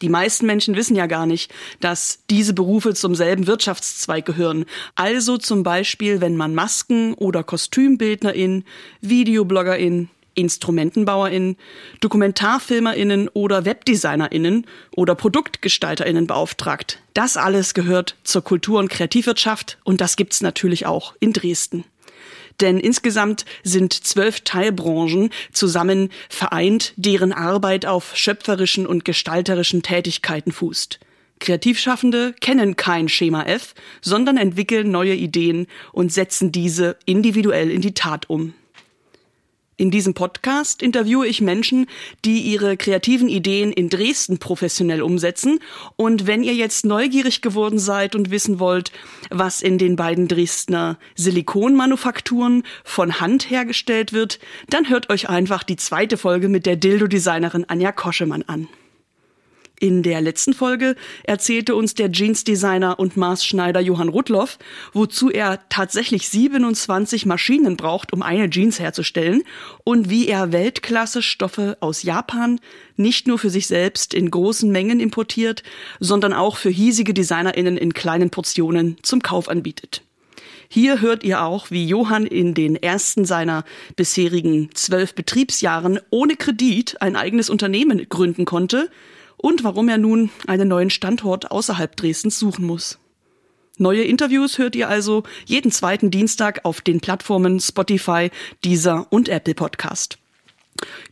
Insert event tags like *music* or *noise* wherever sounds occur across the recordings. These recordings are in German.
Die meisten Menschen wissen ja gar nicht, dass diese Berufe zum selben Wirtschaftszweig gehören. Also zum Beispiel, wenn man Masken- oder Kostümbildnerin, Videobloggerin, InstrumentenbauerInnen, DokumentarfilmerInnen oder WebdesignerInnen oder ProduktgestalterInnen beauftragt. Das alles gehört zur Kultur- und Kreativwirtschaft und das gibt's natürlich auch in Dresden. Denn insgesamt sind zwölf Teilbranchen zusammen vereint, deren Arbeit auf schöpferischen und gestalterischen Tätigkeiten fußt. Kreativschaffende kennen kein Schema F, sondern entwickeln neue Ideen und setzen diese individuell in die Tat um. In diesem Podcast interviewe ich Menschen, die ihre kreativen Ideen in Dresden professionell umsetzen. Und wenn ihr jetzt neugierig geworden seid und wissen wollt, was in den beiden Dresdner Silikonmanufakturen von Hand hergestellt wird, dann hört euch einfach die zweite Folge mit der Dildo-Designerin Anja Koschemann an. In der letzten Folge erzählte uns der Jeans-Designer und Maßschneider Johann Rudloff, wozu er tatsächlich 27 Maschinen braucht, um eine Jeans herzustellen und wie er Weltklasse-Stoffe aus Japan nicht nur für sich selbst in großen Mengen importiert, sondern auch für hiesige DesignerInnen in kleinen Portionen zum Kauf anbietet. Hier hört ihr auch, wie Johann in den ersten seiner bisherigen zwölf Betriebsjahren ohne Kredit ein eigenes Unternehmen gründen konnte – und warum er nun einen neuen Standort außerhalb Dresdens suchen muss. Neue Interviews hört ihr also jeden zweiten Dienstag auf den Plattformen Spotify, Deezer und Apple Podcast.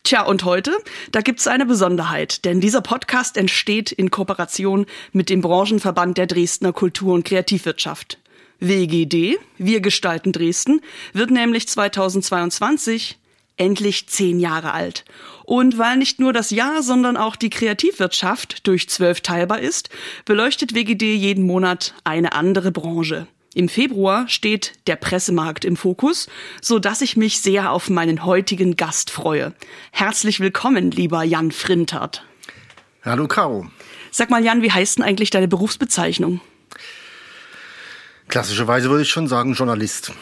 Tja, und heute, da gibt's eine Besonderheit, denn dieser Podcast entsteht in Kooperation mit dem Branchenverband der Dresdner Kultur- und Kreativwirtschaft. WGD, Wir gestalten Dresden, wird nämlich 2022 endlich zehn Jahre alt. Und weil nicht nur das Jahr, sondern auch die Kreativwirtschaft durch zwölf teilbar ist, beleuchtet WGD jeden Monat eine andere Branche. Im Februar steht der Pressemarkt im Fokus, so dass ich mich sehr auf meinen heutigen Gast freue. Herzlich willkommen, lieber Jan Frintert. Hallo, Caro. Sag mal, Jan, wie heißt denn eigentlich deine Berufsbezeichnung? Klassischerweise würde ich schon sagen Journalist.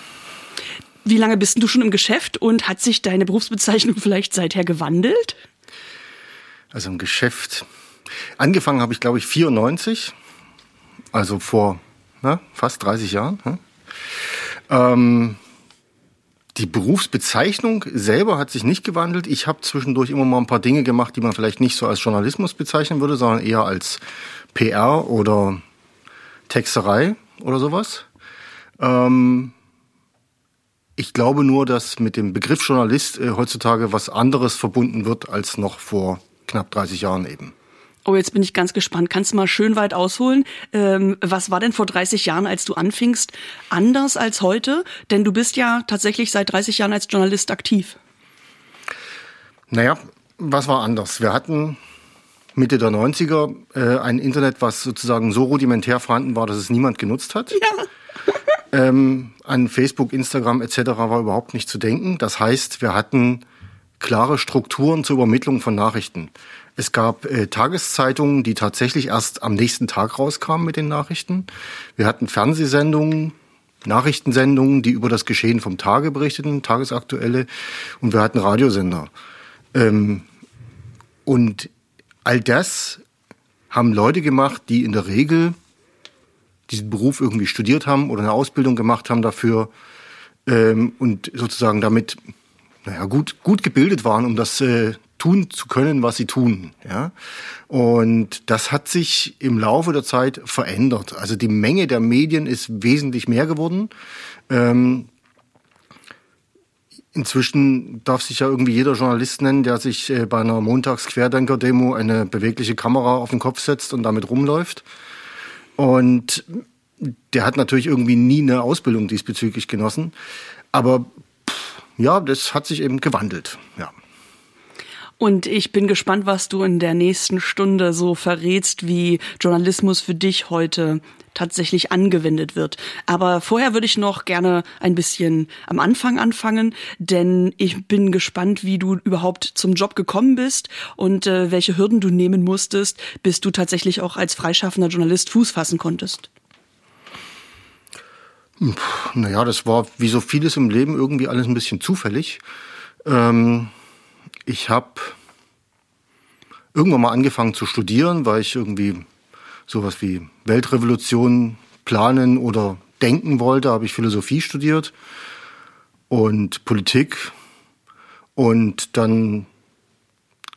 Wie lange bist du schon im Geschäft und hat sich deine Berufsbezeichnung vielleicht seither gewandelt? Also im Geschäft. Angefangen habe ich, glaube ich, 94. Also vor na, fast 30 Jahren. Hm? Ähm, die Berufsbezeichnung selber hat sich nicht gewandelt. Ich habe zwischendurch immer mal ein paar Dinge gemacht, die man vielleicht nicht so als Journalismus bezeichnen würde, sondern eher als PR oder Texterei oder sowas. Ähm, ich glaube nur, dass mit dem Begriff Journalist äh, heutzutage was anderes verbunden wird als noch vor knapp 30 Jahren eben. Oh, jetzt bin ich ganz gespannt. Kannst du mal schön weit ausholen? Ähm, was war denn vor 30 Jahren, als du anfingst, anders als heute? Denn du bist ja tatsächlich seit 30 Jahren als Journalist aktiv. Naja, was war anders? Wir hatten Mitte der 90er äh, ein Internet, was sozusagen so rudimentär vorhanden war, dass es niemand genutzt hat. Ja. Ähm, an Facebook, Instagram etc. war überhaupt nicht zu denken. Das heißt, wir hatten klare Strukturen zur Übermittlung von Nachrichten. Es gab äh, Tageszeitungen, die tatsächlich erst am nächsten Tag rauskamen mit den Nachrichten. Wir hatten Fernsehsendungen, Nachrichtensendungen, die über das Geschehen vom Tage berichteten, tagesaktuelle. Und wir hatten Radiosender. Ähm, und all das haben Leute gemacht, die in der Regel diesen Beruf irgendwie studiert haben oder eine Ausbildung gemacht haben dafür ähm, und sozusagen damit naja, gut, gut gebildet waren, um das äh, tun zu können, was sie tun. Ja? Und das hat sich im Laufe der Zeit verändert. Also die Menge der Medien ist wesentlich mehr geworden. Ähm, Inzwischen darf sich ja irgendwie jeder Journalist nennen, der sich äh, bei einer Montags-Querdenker-Demo eine bewegliche Kamera auf den Kopf setzt und damit rumläuft. Und der hat natürlich irgendwie nie eine Ausbildung diesbezüglich genossen. Aber pff, ja, das hat sich eben gewandelt, ja. Und ich bin gespannt, was du in der nächsten Stunde so verrätst, wie Journalismus für dich heute tatsächlich angewendet wird. Aber vorher würde ich noch gerne ein bisschen am Anfang anfangen, denn ich bin gespannt, wie du überhaupt zum Job gekommen bist und äh, welche Hürden du nehmen musstest, bis du tatsächlich auch als freischaffender Journalist Fuß fassen konntest. Naja, das war wie so vieles im Leben irgendwie alles ein bisschen zufällig. Ähm, ich habe irgendwann mal angefangen zu studieren, weil ich irgendwie sowas wie Weltrevolution planen oder denken wollte, habe ich Philosophie studiert und Politik. Und dann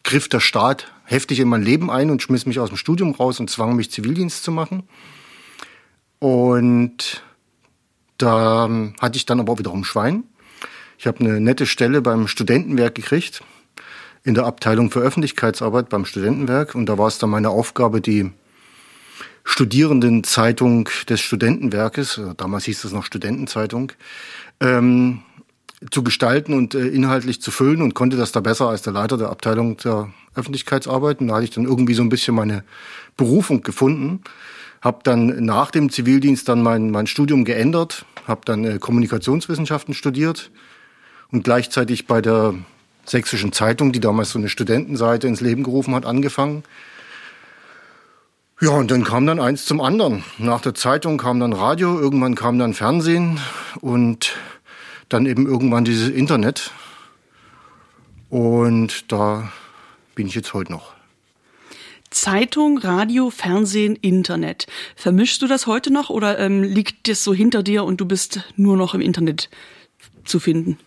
griff der Staat heftig in mein Leben ein und schmiss mich aus dem Studium raus und zwang mich Zivildienst zu machen. Und da hatte ich dann aber auch wiederum Schwein. Ich habe eine nette Stelle beim Studentenwerk gekriegt, in der Abteilung für Öffentlichkeitsarbeit beim Studentenwerk. Und da war es dann meine Aufgabe, die Studierendenzeitung des Studentenwerkes, äh, damals hieß es noch Studentenzeitung, ähm, zu gestalten und äh, inhaltlich zu füllen und konnte das da besser als der Leiter der Abteilung der Öffentlichkeitsarbeit. Und da hatte ich dann irgendwie so ein bisschen meine Berufung gefunden. Habe dann nach dem Zivildienst dann mein, mein Studium geändert, habe dann äh, Kommunikationswissenschaften studiert und gleichzeitig bei der Sächsischen Zeitung, die damals so eine Studentenseite ins Leben gerufen hat, angefangen ja, und dann kam dann eins zum anderen. Nach der Zeitung kam dann Radio, irgendwann kam dann Fernsehen und dann eben irgendwann dieses Internet. Und da bin ich jetzt heute noch. Zeitung, Radio, Fernsehen, Internet. Vermischst du das heute noch oder ähm, liegt das so hinter dir und du bist nur noch im Internet zu finden?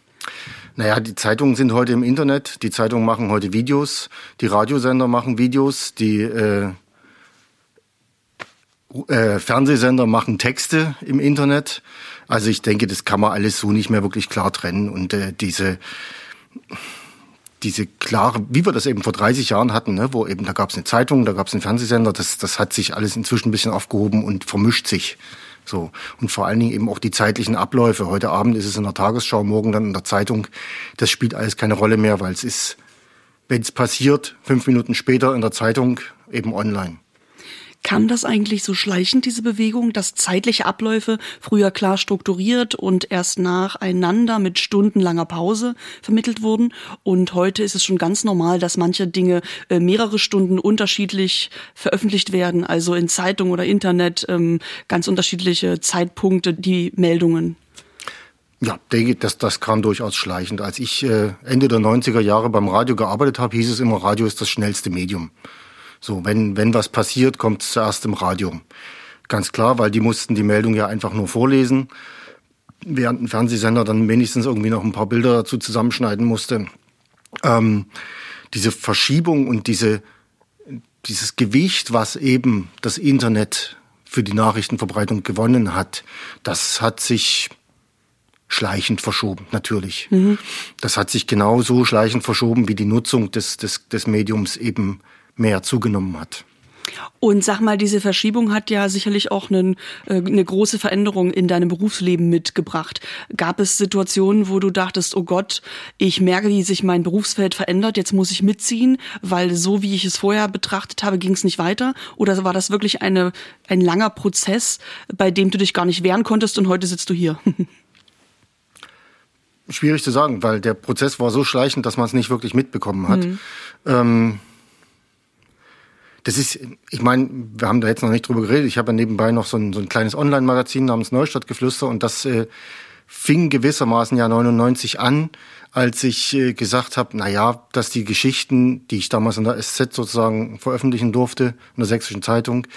Naja, die Zeitungen sind heute im Internet, die Zeitungen machen heute Videos, die Radiosender machen Videos, die äh, äh, Fernsehsender machen Texte im Internet. Also ich denke, das kann man alles so nicht mehr wirklich klar trennen. Und äh, diese diese klare, wie wir das eben vor 30 Jahren hatten, ne, wo eben da gab es eine Zeitung, da gab es einen Fernsehsender, das, das hat sich alles inzwischen ein bisschen aufgehoben und vermischt sich. So. Und vor allen Dingen eben auch die zeitlichen Abläufe. Heute Abend ist es in der Tagesschau, morgen dann in der Zeitung. Das spielt alles keine Rolle mehr, weil es ist, wenn es passiert, fünf Minuten später in der Zeitung eben online. Kam das eigentlich so schleichend, diese Bewegung, dass zeitliche Abläufe früher klar strukturiert und erst nacheinander mit stundenlanger Pause vermittelt wurden? Und heute ist es schon ganz normal, dass manche Dinge äh, mehrere Stunden unterschiedlich veröffentlicht werden, also in Zeitung oder Internet ähm, ganz unterschiedliche Zeitpunkte, die Meldungen. Ja, denke, das, das kam durchaus schleichend. Als ich äh, Ende der 90er Jahre beim Radio gearbeitet habe, hieß es immer, Radio ist das schnellste Medium. So, wenn, wenn was passiert, kommt es zuerst im Radio. Ganz klar, weil die mussten die Meldung ja einfach nur vorlesen, während ein Fernsehsender dann wenigstens irgendwie noch ein paar Bilder dazu zusammenschneiden musste. Ähm, diese Verschiebung und diese, dieses Gewicht, was eben das Internet für die Nachrichtenverbreitung gewonnen hat, das hat sich schleichend verschoben, natürlich. Mhm. Das hat sich genauso schleichend verschoben, wie die Nutzung des, des, des Mediums eben mehr zugenommen hat. Und sag mal, diese Verschiebung hat ja sicherlich auch einen, äh, eine große Veränderung in deinem Berufsleben mitgebracht. Gab es Situationen, wo du dachtest, oh Gott, ich merke, wie sich mein Berufsfeld verändert, jetzt muss ich mitziehen, weil so wie ich es vorher betrachtet habe, ging es nicht weiter? Oder war das wirklich eine, ein langer Prozess, bei dem du dich gar nicht wehren konntest und heute sitzt du hier? *laughs* Schwierig zu sagen, weil der Prozess war so schleichend, dass man es nicht wirklich mitbekommen hat. Mhm. Ähm das ist, ich meine, wir haben da jetzt noch nicht drüber geredet. Ich habe ja nebenbei noch so ein, so ein kleines Online-Magazin namens Neustadtgeflüster und das äh, fing gewissermaßen ja 99 an, als ich äh, gesagt habe, na ja, dass die Geschichten, die ich damals in der SZ sozusagen veröffentlichen durfte, in der Sächsischen Zeitung,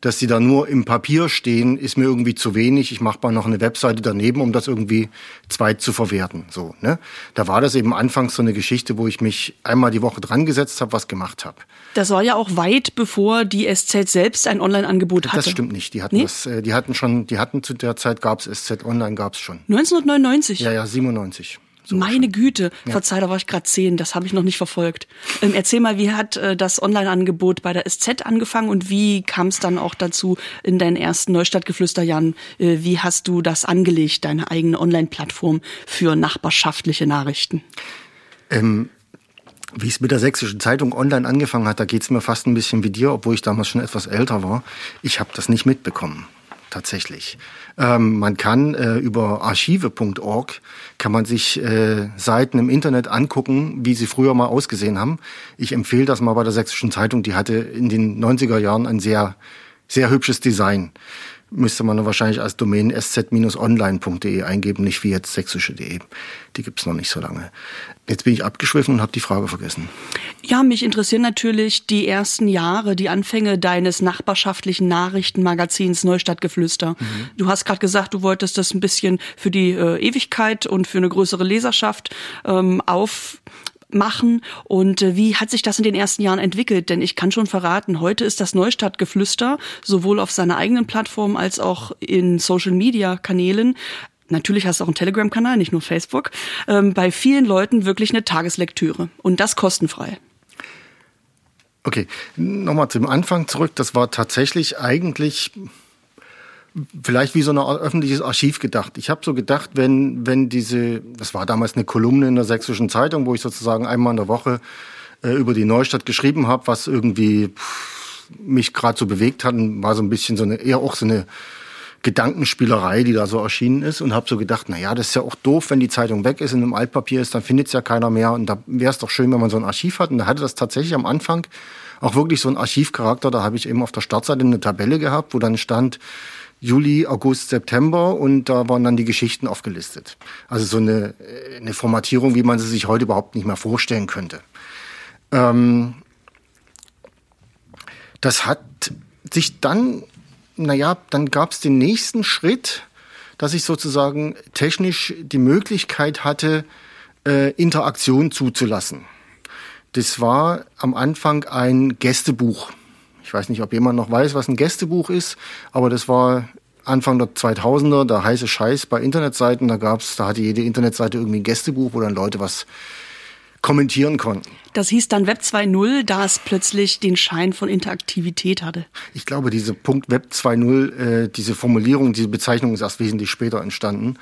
dass die da nur im Papier stehen, ist mir irgendwie zu wenig. Ich mache mal noch eine Webseite daneben, um das irgendwie zweit zu verwerten. So, ne? Da war das eben anfangs so eine Geschichte, wo ich mich einmal die Woche dran gesetzt habe, was gemacht habe. Das war ja auch weit bevor die SZ selbst ein Online-Angebot hatte. Das stimmt nicht. Die hatten nee? das, äh, die hatten schon, die hatten zu der Zeit gab es SZ Online, gab es schon. 1999? Ja, ja, 97. So Meine schon. Güte, ja. verzeih, da war ich gerade zehn, das habe ich noch nicht verfolgt. Ähm, erzähl mal, wie hat äh, das Online-Angebot bei der SZ angefangen und wie kam es dann auch dazu in deinen ersten Neustadtgeflüsterjahren? Äh, wie hast du das angelegt, deine eigene Online-Plattform für nachbarschaftliche Nachrichten? Ähm, wie es mit der Sächsischen Zeitung online angefangen hat, da geht es mir fast ein bisschen wie dir, obwohl ich damals schon etwas älter war. Ich habe das nicht mitbekommen, tatsächlich. Ähm, man kann äh, über archive.org kann man sich äh, Seiten im Internet angucken, wie sie früher mal ausgesehen haben. Ich empfehle das mal bei der Sächsischen Zeitung. Die hatte in den 90er Jahren ein sehr, sehr hübsches Design müsste man wahrscheinlich als Domain sz-online.de eingeben, nicht wie jetzt sächsische.de. Die gibt's noch nicht so lange. Jetzt bin ich abgeschwiffen und habe die Frage vergessen. Ja, mich interessieren natürlich die ersten Jahre, die Anfänge deines nachbarschaftlichen Nachrichtenmagazins Neustadtgeflüster. Mhm. Du hast gerade gesagt, du wolltest das ein bisschen für die äh, Ewigkeit und für eine größere Leserschaft ähm, auf machen und äh, wie hat sich das in den ersten Jahren entwickelt? Denn ich kann schon verraten, heute ist das Neustadtgeflüster sowohl auf seiner eigenen Plattform als auch in Social-Media-Kanälen Natürlich hast du auch einen Telegram-Kanal, nicht nur Facebook. Ähm, bei vielen Leuten wirklich eine Tageslektüre und das kostenfrei. Okay, nochmal zum Anfang zurück. Das war tatsächlich eigentlich vielleicht wie so ein öffentliches Archiv gedacht. Ich habe so gedacht, wenn, wenn diese, das war damals eine Kolumne in der Sächsischen Zeitung, wo ich sozusagen einmal in der Woche äh, über die Neustadt geschrieben habe, was irgendwie pff, mich gerade so bewegt hat, war so ein bisschen so eine, eher auch so eine Gedankenspielerei, die da so erschienen ist und habe so gedacht, na ja, das ist ja auch doof, wenn die Zeitung weg ist und im Altpapier ist, dann findet es ja keiner mehr und da wäre es doch schön, wenn man so ein Archiv hat und da hatte das tatsächlich am Anfang auch wirklich so ein Archivcharakter, da habe ich eben auf der Startseite eine Tabelle gehabt, wo dann stand, Juli, August, September und da waren dann die Geschichten aufgelistet. Also so eine, äh, eine Formatierung, wie man sie sich heute überhaupt nicht mehr vorstellen könnte. Ähm, das hat sich dann, naja, dann gab es den nächsten Schritt, dass ich sozusagen technisch die Möglichkeit hatte, äh, Interaktion zuzulassen. Das war am Anfang ein Gästebuch. Ich weiß nicht, ob jemand noch weiß, was ein Gästebuch ist, aber das war Anfang der 2000er, der heiße Scheiß bei Internetseiten. Da gab's, da hatte jede Internetseite irgendwie ein Gästebuch, wo dann Leute was kommentieren konnten. Das hieß dann Web 2.0, da es plötzlich den Schein von Interaktivität hatte. Ich glaube, diese Punkt Web 2.0, äh, diese Formulierung, diese Bezeichnung ist erst wesentlich später entstanden.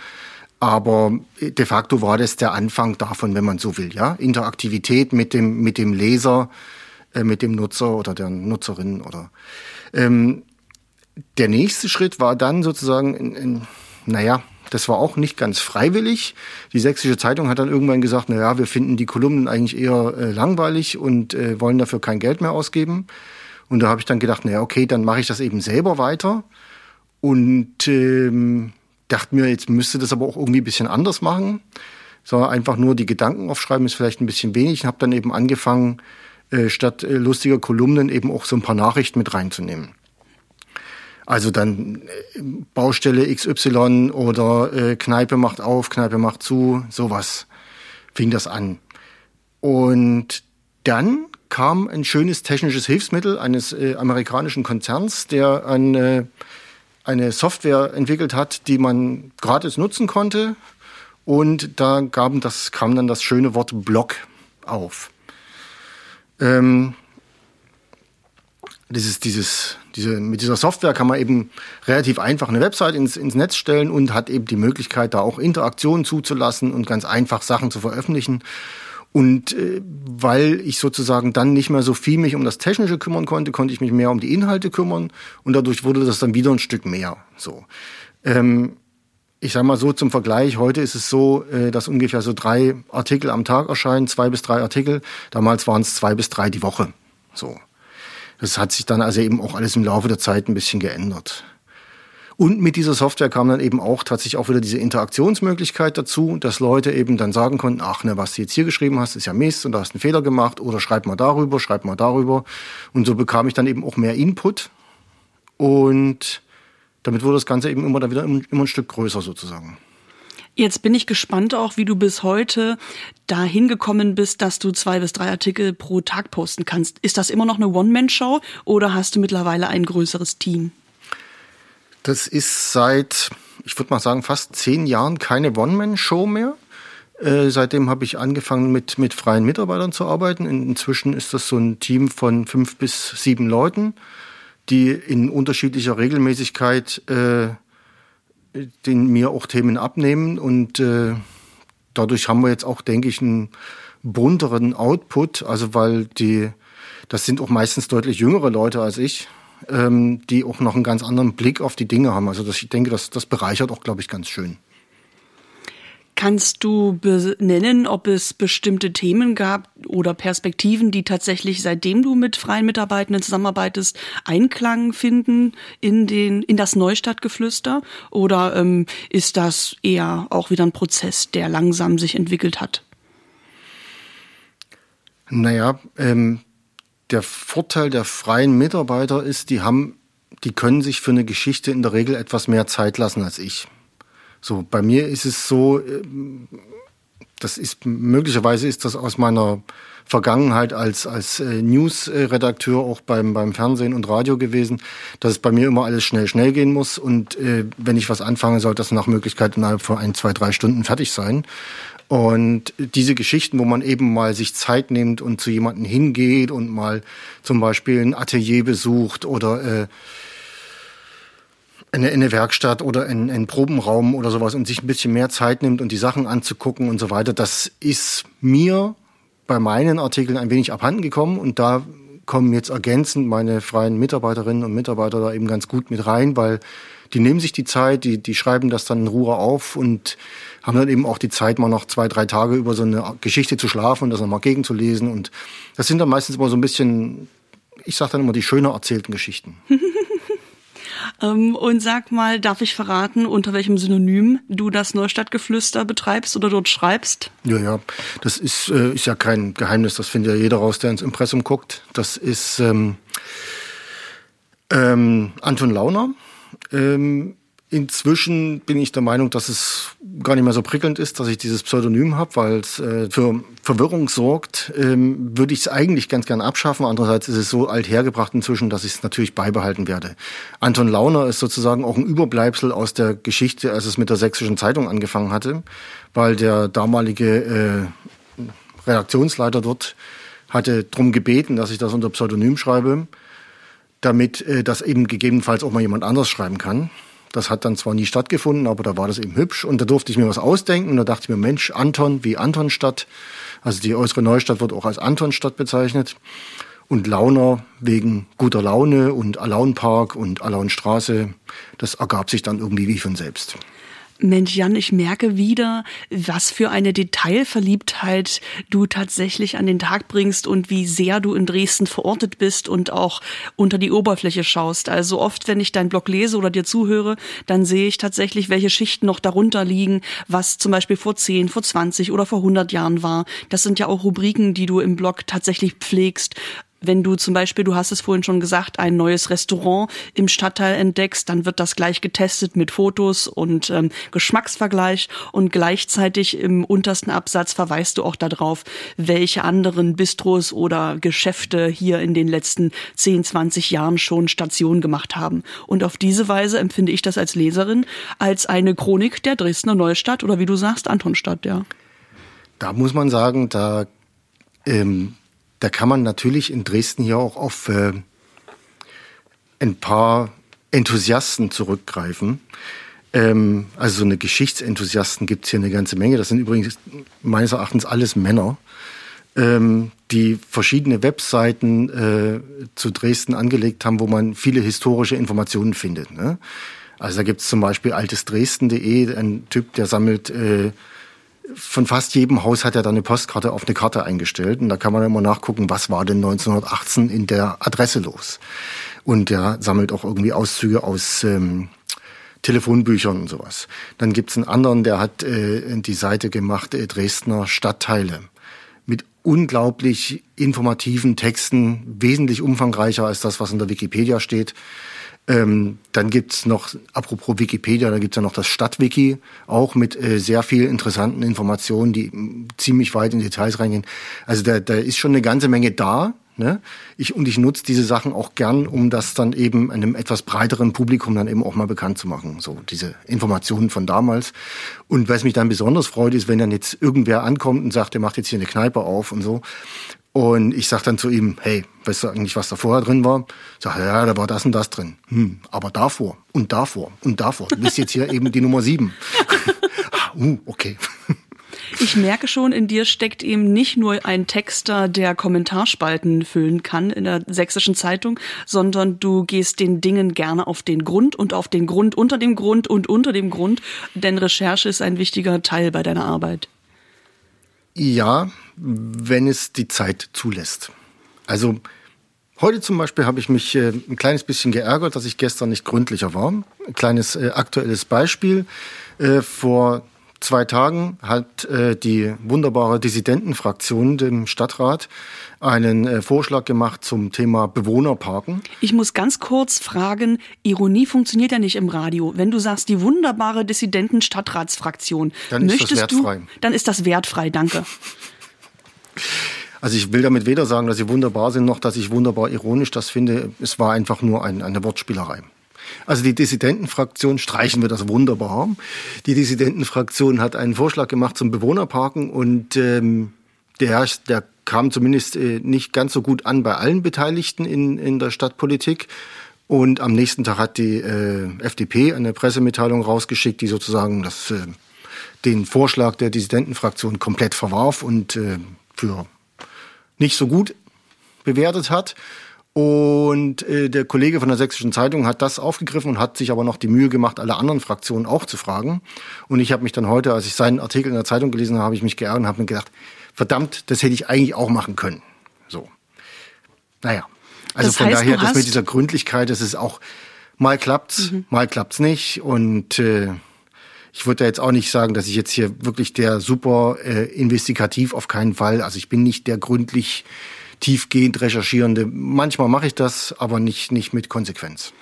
Aber de facto war das der Anfang davon, wenn man so will, ja. Interaktivität mit dem, mit dem Leser, äh, mit dem Nutzer oder der Nutzerin oder ähm, der nächste Schritt war dann sozusagen, in, in, naja, das war auch nicht ganz freiwillig. Die Sächsische Zeitung hat dann irgendwann gesagt, naja, wir finden die Kolumnen eigentlich eher äh, langweilig und äh, wollen dafür kein Geld mehr ausgeben. Und da habe ich dann gedacht, naja, okay, dann mache ich das eben selber weiter. Und ähm, dachte mir, jetzt müsste das aber auch irgendwie ein bisschen anders machen. So einfach nur die Gedanken aufschreiben ist vielleicht ein bisschen wenig. Ich habe dann eben angefangen, äh, statt äh, lustiger Kolumnen eben auch so ein paar Nachrichten mit reinzunehmen. Also dann äh, Baustelle XY oder äh, Kneipe macht auf, Kneipe macht zu, sowas fing das an. Und dann kam ein schönes technisches Hilfsmittel eines äh, amerikanischen Konzerns, der eine, eine Software entwickelt hat, die man gratis nutzen konnte. Und da gaben das, kam dann das schöne Wort Blog auf. Ähm, dieses, dieses, diese, mit dieser Software kann man eben relativ einfach eine Website ins, ins Netz stellen und hat eben die Möglichkeit, da auch Interaktionen zuzulassen und ganz einfach Sachen zu veröffentlichen. Und äh, weil ich sozusagen dann nicht mehr so viel mich um das Technische kümmern konnte, konnte ich mich mehr um die Inhalte kümmern und dadurch wurde das dann wieder ein Stück mehr. So. Ähm, ich sage mal so zum Vergleich, heute ist es so, äh, dass ungefähr so drei Artikel am Tag erscheinen, zwei bis drei Artikel. Damals waren es zwei bis drei die Woche. So. Das hat sich dann also eben auch alles im Laufe der Zeit ein bisschen geändert. Und mit dieser Software kam dann eben auch tatsächlich auch wieder diese Interaktionsmöglichkeit dazu, dass Leute eben dann sagen konnten, ach ne, was du jetzt hier geschrieben hast, ist ja Mist und da hast einen Fehler gemacht oder schreib mal darüber, schreib mal darüber. Und so bekam ich dann eben auch mehr Input und damit wurde das Ganze eben immer dann wieder immer ein Stück größer sozusagen. Jetzt bin ich gespannt auch, wie du bis heute dahin gekommen bist, dass du zwei bis drei Artikel pro Tag posten kannst. Ist das immer noch eine One-Man-Show oder hast du mittlerweile ein größeres Team? Das ist seit, ich würde mal sagen, fast zehn Jahren keine One-Man-Show mehr. Äh, seitdem habe ich angefangen mit, mit freien Mitarbeitern zu arbeiten. Inzwischen ist das so ein Team von fünf bis sieben Leuten, die in unterschiedlicher Regelmäßigkeit äh, den mir auch Themen abnehmen und äh, dadurch haben wir jetzt auch, denke ich, ein bunteren Output, also weil die, das sind auch meistens deutlich jüngere Leute als ich, ähm, die auch noch einen ganz anderen Blick auf die Dinge haben. Also das, ich denke, das, das bereichert auch, glaube ich, ganz schön. Kannst du benennen, ob es bestimmte Themen gab oder Perspektiven, die tatsächlich, seitdem du mit freien Mitarbeitenden zusammenarbeitest, Einklang finden in, den, in das Neustadtgeflüster? Oder ähm, ist das eher auch wieder ein Prozess, der langsam sich entwickelt hat? Naja, ähm, der Vorteil der freien Mitarbeiter ist, die haben, die können sich für eine Geschichte in der Regel etwas mehr Zeit lassen als ich. So, bei mir ist es so, ähm, das ist möglicherweise ist das aus meiner Vergangenheit als als äh, News-Redakteur auch beim beim Fernsehen und Radio gewesen, dass es bei mir immer alles schnell schnell gehen muss und äh, wenn ich was anfange, soll das nach Möglichkeit innerhalb von ein zwei drei Stunden fertig sein. Und diese Geschichten, wo man eben mal sich Zeit nimmt und zu jemanden hingeht und mal zum Beispiel ein Atelier besucht oder äh, eine, eine Werkstatt oder ein, ein Probenraum oder sowas und sich ein bisschen mehr Zeit nimmt und die Sachen anzugucken und so weiter, das ist mir bei meinen Artikeln ein wenig abhanden gekommen und da kommen jetzt ergänzend meine freien Mitarbeiterinnen und Mitarbeiter da eben ganz gut mit rein, weil die nehmen sich die Zeit, die, die schreiben das dann in Ruhe auf und haben dann eben auch die Zeit, mal noch zwei, drei Tage über so eine Geschichte zu schlafen und das nochmal gegenzulesen. Und das sind dann meistens immer so ein bisschen, ich sage dann immer, die schöner erzählten Geschichten. *laughs* Ähm, und sag mal, darf ich verraten, unter welchem Synonym du das Neustadtgeflüster betreibst oder dort schreibst? Ja, ja, das ist, äh, ist ja kein Geheimnis, das findet ja jeder raus, der ins Impressum guckt. Das ist ähm, ähm, Anton Launer. Ähm, Inzwischen bin ich der Meinung, dass es gar nicht mehr so prickelnd ist, dass ich dieses Pseudonym habe, weil es äh, für Verwirrung sorgt. Ähm, würde ich es eigentlich ganz gern abschaffen. Andererseits ist es so althergebracht inzwischen, dass ich es natürlich beibehalten werde. Anton Launer ist sozusagen auch ein Überbleibsel aus der Geschichte, als es mit der Sächsischen Zeitung angefangen hatte, weil der damalige äh, Redaktionsleiter dort hatte drum gebeten, dass ich das unter Pseudonym schreibe, damit äh, das eben gegebenenfalls auch mal jemand anders schreiben kann. Das hat dann zwar nie stattgefunden, aber da war das eben hübsch und da durfte ich mir was ausdenken und da dachte ich mir, Mensch, Anton wie Antonstadt. Also die äußere Neustadt wird auch als Antonstadt bezeichnet. Und Launer wegen guter Laune und Alaunpark und Alaunstraße, das ergab sich dann irgendwie wie von selbst. Mensch, Jan, ich merke wieder, was für eine Detailverliebtheit du tatsächlich an den Tag bringst und wie sehr du in Dresden verortet bist und auch unter die Oberfläche schaust. Also oft, wenn ich deinen Blog lese oder dir zuhöre, dann sehe ich tatsächlich, welche Schichten noch darunter liegen, was zum Beispiel vor 10, vor 20 oder vor 100 Jahren war. Das sind ja auch Rubriken, die du im Blog tatsächlich pflegst wenn du zum Beispiel, du hast es vorhin schon gesagt, ein neues Restaurant im Stadtteil entdeckst, dann wird das gleich getestet mit Fotos und ähm, Geschmacksvergleich und gleichzeitig im untersten Absatz verweist du auch darauf, welche anderen Bistros oder Geschäfte hier in den letzten 10, 20 Jahren schon Station gemacht haben. Und auf diese Weise empfinde ich das als Leserin als eine Chronik der Dresdner Neustadt oder wie du sagst, Antonstadt, ja. Da muss man sagen, da ähm, da kann man natürlich in Dresden hier auch auf äh, ein paar Enthusiasten zurückgreifen. Ähm, also so eine Geschichtsenthusiasten gibt es hier eine ganze Menge. Das sind übrigens meines Erachtens alles Männer, ähm, die verschiedene Webseiten äh, zu Dresden angelegt haben, wo man viele historische Informationen findet. Ne? Also da gibt es zum Beispiel altesdresden.de, ein Typ, der sammelt äh, von fast jedem Haus hat er dann eine Postkarte auf eine Karte eingestellt. Und da kann man immer nachgucken, was war denn 1918 in der Adresse los. Und er sammelt auch irgendwie Auszüge aus ähm, Telefonbüchern und sowas. Dann gibt's einen anderen, der hat äh, die Seite gemacht, äh, Dresdner Stadtteile. Mit unglaublich informativen Texten, wesentlich umfangreicher als das, was in der Wikipedia steht. Ähm, dann gibt's noch, apropos Wikipedia, da gibt's ja noch das Stadtwiki, auch mit äh, sehr viel interessanten Informationen, die ziemlich weit in Details reingehen. Also da, da ist schon eine ganze Menge da. Ne? Ich, und ich nutze diese Sachen auch gern, um das dann eben einem etwas breiteren Publikum dann eben auch mal bekannt zu machen. So diese Informationen von damals. Und was mich dann besonders freut, ist, wenn dann jetzt irgendwer ankommt und sagt, der macht jetzt hier eine Kneipe auf und so. Und ich sag dann zu ihm, hey, weißt du eigentlich, was da vorher drin war? Sag, ja, da war das und das drin. Hm, aber davor und davor und davor. Du bist jetzt hier eben die Nummer sieben. *laughs* ah, uh, okay. Ich merke schon, in dir steckt eben nicht nur ein Texter, der Kommentarspalten füllen kann in der sächsischen Zeitung, sondern du gehst den Dingen gerne auf den Grund und auf den Grund unter dem Grund und unter dem Grund, denn Recherche ist ein wichtiger Teil bei deiner Arbeit. Ja, wenn es die Zeit zulässt. Also Heute zum Beispiel habe ich mich äh, ein kleines bisschen geärgert, dass ich gestern nicht gründlicher war. Ein kleines äh, aktuelles Beispiel. Äh, vor zwei Tagen hat äh, die wunderbare Dissidentenfraktion dem Stadtrat einen äh, Vorschlag gemacht zum Thema Bewohnerparken. Ich muss ganz kurz fragen, Ironie funktioniert ja nicht im Radio. Wenn du sagst, die wunderbare Dissidenten-Stadtratsfraktion, dann ist das wertfrei. Du, dann ist das wertfrei, danke. Also ich will damit weder sagen, dass sie wunderbar sind, noch dass ich wunderbar ironisch das finde. Es war einfach nur ein, eine Wortspielerei. Also die Dissidentenfraktion, streichen wir das wunderbar. Die Dissidentenfraktion hat einen Vorschlag gemacht zum Bewohnerparken und ähm, der, der kam zumindest äh, nicht ganz so gut an bei allen Beteiligten in, in der Stadtpolitik. Und am nächsten Tag hat die äh, FDP eine Pressemitteilung rausgeschickt, die sozusagen das, äh, den Vorschlag der Dissidentenfraktion komplett verwarf und äh, für nicht so gut bewertet hat. Und äh, der Kollege von der Sächsischen Zeitung hat das aufgegriffen und hat sich aber noch die Mühe gemacht, alle anderen Fraktionen auch zu fragen. Und ich habe mich dann heute, als ich seinen Artikel in der Zeitung gelesen habe, habe ich mich geärgert und habe mir gedacht, verdammt, das hätte ich eigentlich auch machen können. So. Naja. Also das von heißt, daher, das mit dieser Gründlichkeit, das ist auch, mal klappt's, mhm. mal klappt's nicht. Und äh, ich würde da jetzt auch nicht sagen, dass ich jetzt hier wirklich der super äh, investigativ auf keinen Fall. Also ich bin nicht der gründlich tiefgehend recherchierende. Manchmal mache ich das, aber nicht, nicht mit Konsequenz.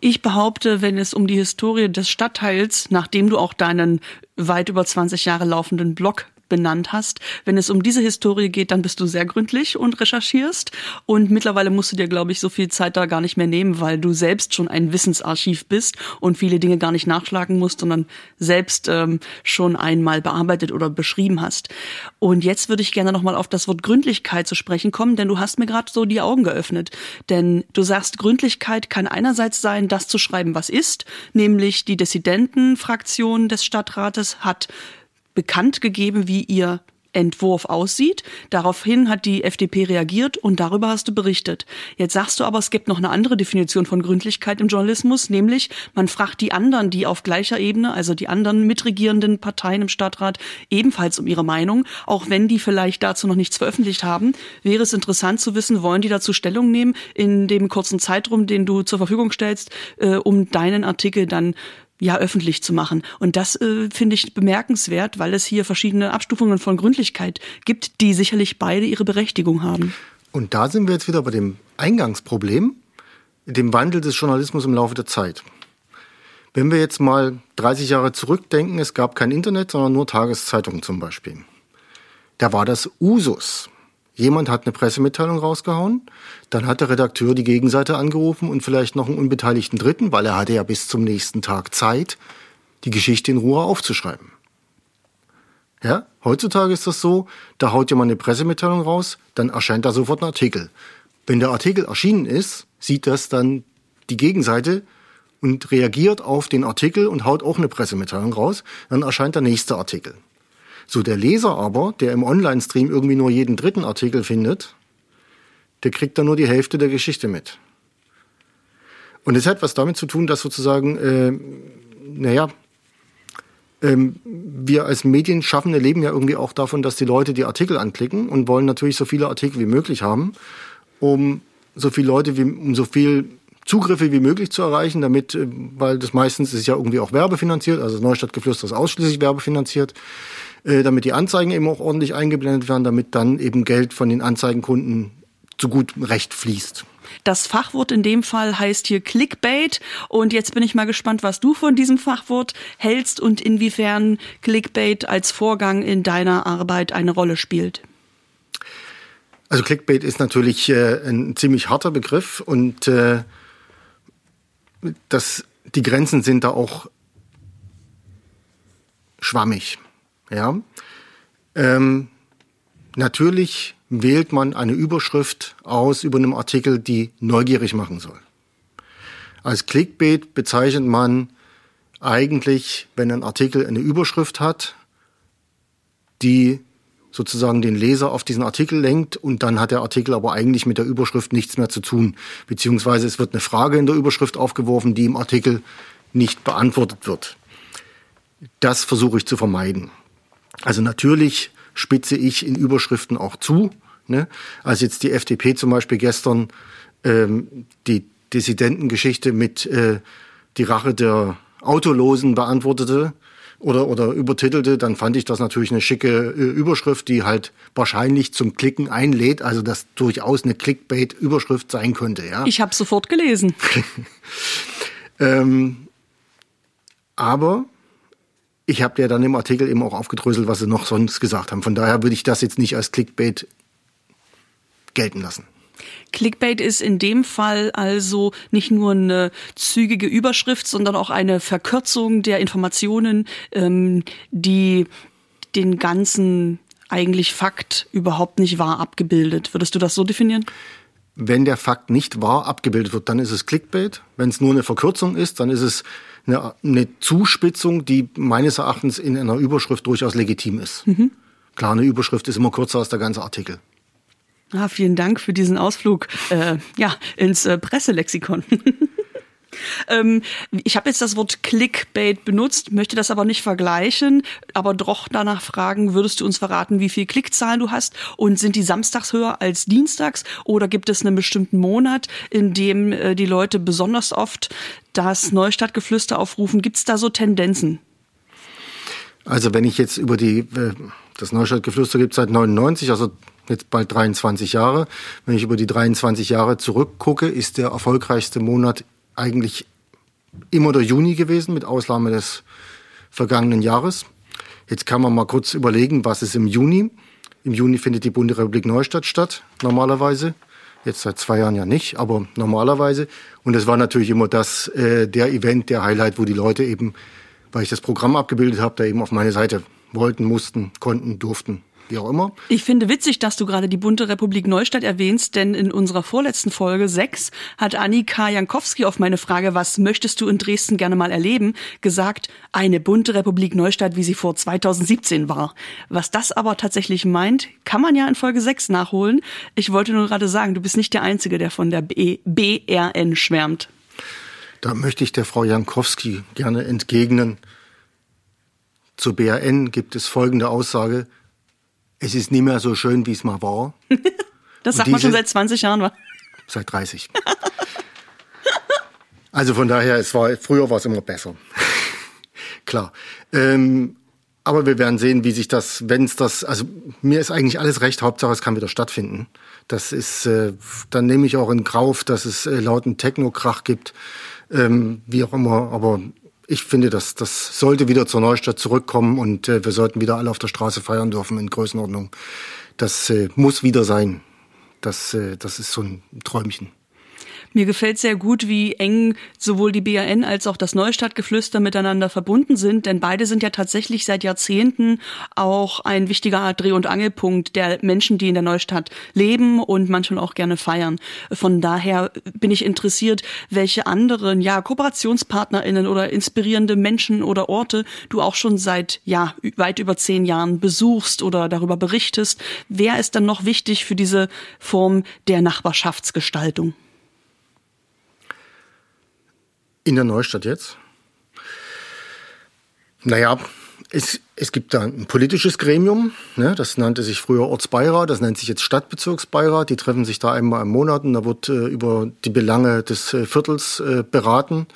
Ich behaupte, wenn es um die Historie des Stadtteils, nachdem du auch deinen weit über 20 Jahre laufenden Blog benannt hast. Wenn es um diese Historie geht, dann bist du sehr gründlich und recherchierst. Und mittlerweile musst du dir, glaube ich, so viel Zeit da gar nicht mehr nehmen, weil du selbst schon ein Wissensarchiv bist und viele Dinge gar nicht nachschlagen musst, sondern selbst ähm, schon einmal bearbeitet oder beschrieben hast. Und jetzt würde ich gerne nochmal auf das Wort Gründlichkeit zu sprechen kommen, denn du hast mir gerade so die Augen geöffnet. Denn du sagst, Gründlichkeit kann einerseits sein, das zu schreiben, was ist, nämlich die Dissidentenfraktion des Stadtrates hat bekannt gegeben, wie ihr Entwurf aussieht. Daraufhin hat die FDP reagiert und darüber hast du berichtet. Jetzt sagst du aber, es gibt noch eine andere Definition von Gründlichkeit im Journalismus, nämlich man fragt die anderen, die auf gleicher Ebene, also die anderen mitregierenden Parteien im Stadtrat, ebenfalls um ihre Meinung, auch wenn die vielleicht dazu noch nichts veröffentlicht haben. Wäre es interessant zu wissen, wollen die dazu Stellung nehmen in dem kurzen Zeitraum, den du zur Verfügung stellst, äh, um deinen Artikel dann ja öffentlich zu machen. Und das äh, finde ich bemerkenswert, weil es hier verschiedene Abstufungen von Gründlichkeit gibt, die sicherlich beide ihre Berechtigung haben. Und da sind wir jetzt wieder bei dem Eingangsproblem, dem Wandel des Journalismus im Laufe der Zeit. Wenn wir jetzt mal 30 Jahre zurückdenken, es gab kein Internet, sondern nur Tageszeitungen zum Beispiel. Da war das Usus. Jemand hat eine Pressemitteilung rausgehauen, dann hat der Redakteur die Gegenseite angerufen und vielleicht noch einen unbeteiligten Dritten, weil er hatte ja bis zum nächsten Tag Zeit, die Geschichte in Ruhe aufzuschreiben. Ja, heutzutage ist das so, da haut jemand eine Pressemitteilung raus, dann erscheint da sofort ein Artikel. Wenn der Artikel erschienen ist, sieht das dann die Gegenseite und reagiert auf den Artikel und haut auch eine Pressemitteilung raus, dann erscheint der nächste Artikel. So, der Leser aber, der im Online-Stream irgendwie nur jeden dritten Artikel findet, der kriegt dann nur die Hälfte der Geschichte mit. Und es hat was damit zu tun, dass sozusagen, äh, naja, ähm, wir als Medienschaffende leben ja irgendwie auch davon, dass die Leute die Artikel anklicken und wollen natürlich so viele Artikel wie möglich haben, um so viele Leute wie, um so viel Zugriffe wie möglich zu erreichen, damit, äh, weil das meistens ist ja irgendwie auch werbefinanziert, also Neustadtgeflüster ist ausschließlich werbefinanziert. Äh, damit die Anzeigen eben auch ordentlich eingeblendet werden, damit dann eben Geld von den Anzeigenkunden zu gutem Recht fließt. Das Fachwort in dem Fall heißt hier Clickbait. Und jetzt bin ich mal gespannt, was du von diesem Fachwort hältst und inwiefern Clickbait als Vorgang in deiner Arbeit eine Rolle spielt. Also Clickbait ist natürlich äh, ein ziemlich harter Begriff und äh, das, die Grenzen sind da auch schwammig. Ja. Ähm, natürlich wählt man eine Überschrift aus über einem Artikel, die neugierig machen soll. Als Clickbait bezeichnet man eigentlich, wenn ein Artikel eine Überschrift hat, die sozusagen den Leser auf diesen Artikel lenkt und dann hat der Artikel aber eigentlich mit der Überschrift nichts mehr zu tun. Beziehungsweise es wird eine Frage in der Überschrift aufgeworfen, die im Artikel nicht beantwortet wird. Das versuche ich zu vermeiden. Also natürlich spitze ich in Überschriften auch zu. Ne? Als jetzt die FDP zum Beispiel gestern ähm, die Dissidentengeschichte mit äh, die Rache der Autolosen beantwortete oder, oder übertitelte, dann fand ich das natürlich eine schicke äh, Überschrift, die halt wahrscheinlich zum Klicken einlädt, also das durchaus eine Clickbait-Überschrift sein könnte. Ja? Ich habe sofort gelesen. *laughs* ähm, aber ich habe ja dann im Artikel eben auch aufgedröselt, was sie noch sonst gesagt haben. Von daher würde ich das jetzt nicht als Clickbait gelten lassen. Clickbait ist in dem Fall also nicht nur eine zügige Überschrift, sondern auch eine Verkürzung der Informationen, ähm, die den ganzen eigentlich Fakt überhaupt nicht wahr abgebildet. Würdest du das so definieren? Wenn der Fakt nicht wahr abgebildet wird, dann ist es Clickbait. Wenn es nur eine Verkürzung ist, dann ist es eine, eine Zuspitzung, die meines Erachtens in einer Überschrift durchaus legitim ist. Mhm. Klar, eine Überschrift ist immer kürzer als der ganze Artikel. Ah, vielen Dank für diesen Ausflug äh, ja, ins äh, Presselexikon. *laughs* ähm, ich habe jetzt das Wort Clickbait benutzt, möchte das aber nicht vergleichen, aber doch danach fragen, würdest du uns verraten, wie viel Klickzahlen du hast und sind die samstags höher als dienstags oder gibt es einen bestimmten Monat, in dem äh, die Leute besonders oft das Neustadtgeflüster aufrufen? Gibt es da so Tendenzen? Also wenn ich jetzt über die, äh, das Neustadtgeflüster gibt seit 99, also jetzt bald 23 Jahre. Wenn ich über die 23 Jahre zurückgucke, ist der erfolgreichste Monat eigentlich immer der Juni gewesen, mit Ausnahme des vergangenen Jahres. Jetzt kann man mal kurz überlegen, was ist im Juni. Im Juni findet die Bundesrepublik Neustadt statt, normalerweise. Jetzt seit zwei Jahren ja nicht, aber normalerweise. Und es war natürlich immer das, äh, der Event, der Highlight, wo die Leute eben, weil ich das Programm abgebildet habe, da eben auf meine Seite wollten, mussten, konnten, durften wie auch immer. Ich finde witzig, dass du gerade die bunte Republik Neustadt erwähnst, denn in unserer vorletzten Folge 6 hat Annika Jankowski auf meine Frage, was möchtest du in Dresden gerne mal erleben, gesagt, eine bunte Republik Neustadt, wie sie vor 2017 war. Was das aber tatsächlich meint, kann man ja in Folge 6 nachholen. Ich wollte nur gerade sagen, du bist nicht der Einzige, der von der B BRN schwärmt. Da möchte ich der Frau Jankowski gerne entgegnen. Zur BRN gibt es folgende Aussage es ist nicht mehr so schön, wie es mal war. *laughs* das sagt man schon seit 20 Jahren, war? Seit 30. *laughs* also von daher, es war, früher war es immer besser. *laughs* Klar. Ähm, aber wir werden sehen, wie sich das, wenn es das, also mir ist eigentlich alles recht, Hauptsache es kann wieder stattfinden. Das ist, äh, dann nehme ich auch in Kauf, dass es äh, lauten Techno-Krach gibt, ähm, wie auch immer. Aber ich finde, dass das sollte wieder zur Neustadt zurückkommen und äh, wir sollten wieder alle auf der Straße feiern dürfen in Größenordnung. Das äh, muss wieder sein. Das, äh, das ist so ein Träumchen. Mir gefällt sehr gut, wie eng sowohl die BAN als auch das Neustadtgeflüster miteinander verbunden sind, denn beide sind ja tatsächlich seit Jahrzehnten auch ein wichtiger Dreh- und Angelpunkt der Menschen, die in der Neustadt leben und manchmal auch gerne feiern. Von daher bin ich interessiert, welche anderen, ja, KooperationspartnerInnen oder inspirierende Menschen oder Orte du auch schon seit, ja, weit über zehn Jahren besuchst oder darüber berichtest. Wer ist dann noch wichtig für diese Form der Nachbarschaftsgestaltung? In der Neustadt jetzt? Naja, es, es gibt da ein politisches Gremium, ne, das nannte sich früher Ortsbeirat, das nennt sich jetzt Stadtbezirksbeirat. Die treffen sich da einmal im Monat und da wird äh, über die Belange des äh, Viertels äh, beraten.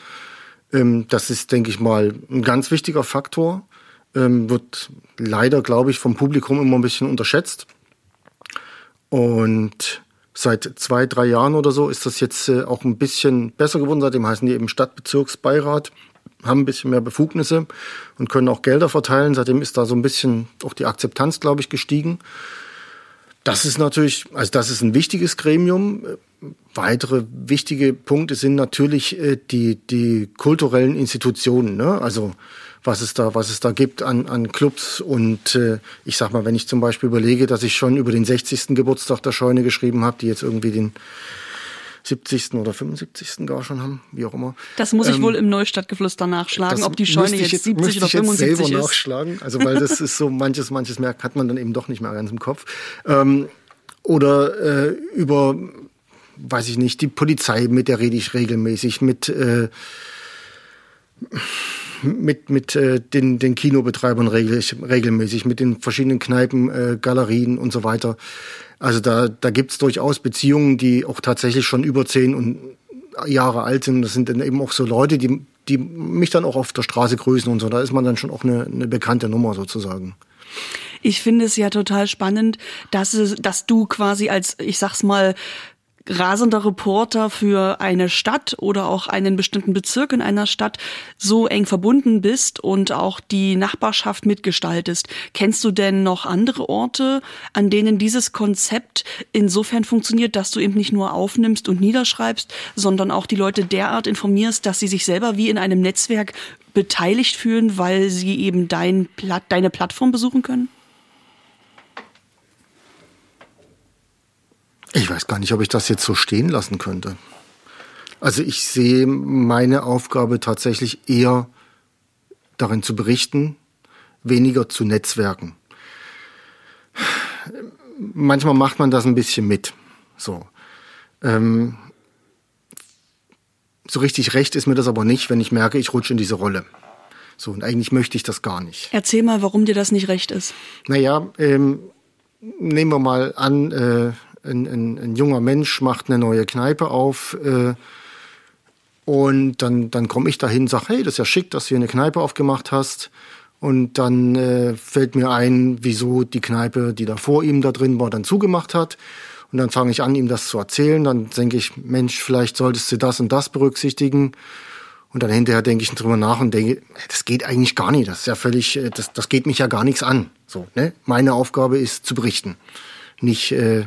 Ähm, das ist, denke ich mal, ein ganz wichtiger Faktor. Ähm, wird leider, glaube ich, vom Publikum immer ein bisschen unterschätzt. Und Seit zwei, drei Jahren oder so ist das jetzt äh, auch ein bisschen besser geworden. Seitdem heißen die eben Stadtbezirksbeirat, haben ein bisschen mehr Befugnisse und können auch Gelder verteilen. Seitdem ist da so ein bisschen auch die Akzeptanz, glaube ich, gestiegen. Das ist natürlich, also das ist ein wichtiges Gremium. Weitere wichtige Punkte sind natürlich äh, die, die kulturellen Institutionen. Ne? Also was es da, was es da gibt an, an Clubs. Und äh, ich sag mal, wenn ich zum Beispiel überlege, dass ich schon über den 60. Geburtstag der Scheune geschrieben habe, die jetzt irgendwie den 70. oder 75. gar schon haben, wie auch immer. Das muss ich ähm, wohl im Neustadtgeflüster nachschlagen, ob die Scheune jetzt, jetzt 70 oder 75 jetzt selber ist. nachschlagen, also weil das ist so manches, manches merkt, hat man dann eben doch nicht mehr ganz im Kopf. Ähm, oder äh, über, weiß ich nicht, die Polizei, mit der rede ich regelmäßig, mit äh, mit, mit äh, den, den Kinobetreibern regel, regelmäßig, mit den verschiedenen Kneipen, äh, Galerien und so weiter. Also da, da gibt's durchaus Beziehungen, die auch tatsächlich schon über zehn und Jahre alt sind. Das sind dann eben auch so Leute, die, die mich dann auch auf der Straße grüßen und so. Da ist man dann schon auch eine, eine bekannte Nummer sozusagen. Ich finde es ja total spannend, dass, es, dass du quasi als, ich sag's mal, rasender Reporter für eine Stadt oder auch einen bestimmten Bezirk in einer Stadt so eng verbunden bist und auch die Nachbarschaft mitgestaltest. Kennst du denn noch andere Orte, an denen dieses Konzept insofern funktioniert, dass du eben nicht nur aufnimmst und niederschreibst, sondern auch die Leute derart informierst, dass sie sich selber wie in einem Netzwerk beteiligt fühlen, weil sie eben dein, deine Plattform besuchen können? Ich weiß gar nicht, ob ich das jetzt so stehen lassen könnte. Also ich sehe meine Aufgabe tatsächlich eher darin zu berichten, weniger zu netzwerken. Manchmal macht man das ein bisschen mit. So. Ähm, so richtig recht ist mir das aber nicht, wenn ich merke, ich rutsche in diese Rolle. So, und eigentlich möchte ich das gar nicht. Erzähl mal, warum dir das nicht recht ist. Naja, ähm, nehmen wir mal an, äh, ein, ein, ein junger Mensch macht eine neue Kneipe auf äh, und dann, dann komme ich dahin und sage, hey, das ist ja schick, dass du hier eine Kneipe aufgemacht hast. Und dann äh, fällt mir ein, wieso die Kneipe, die da vor ihm da drin war, dann zugemacht hat. Und dann fange ich an, ihm das zu erzählen. Dann denke ich, Mensch, vielleicht solltest du das und das berücksichtigen. Und dann hinterher denke ich drüber nach und denke, das geht eigentlich gar nicht. Das ist ja völlig, äh, das, das geht mich ja gar nichts an. So, ne? Meine Aufgabe ist zu berichten, nicht äh,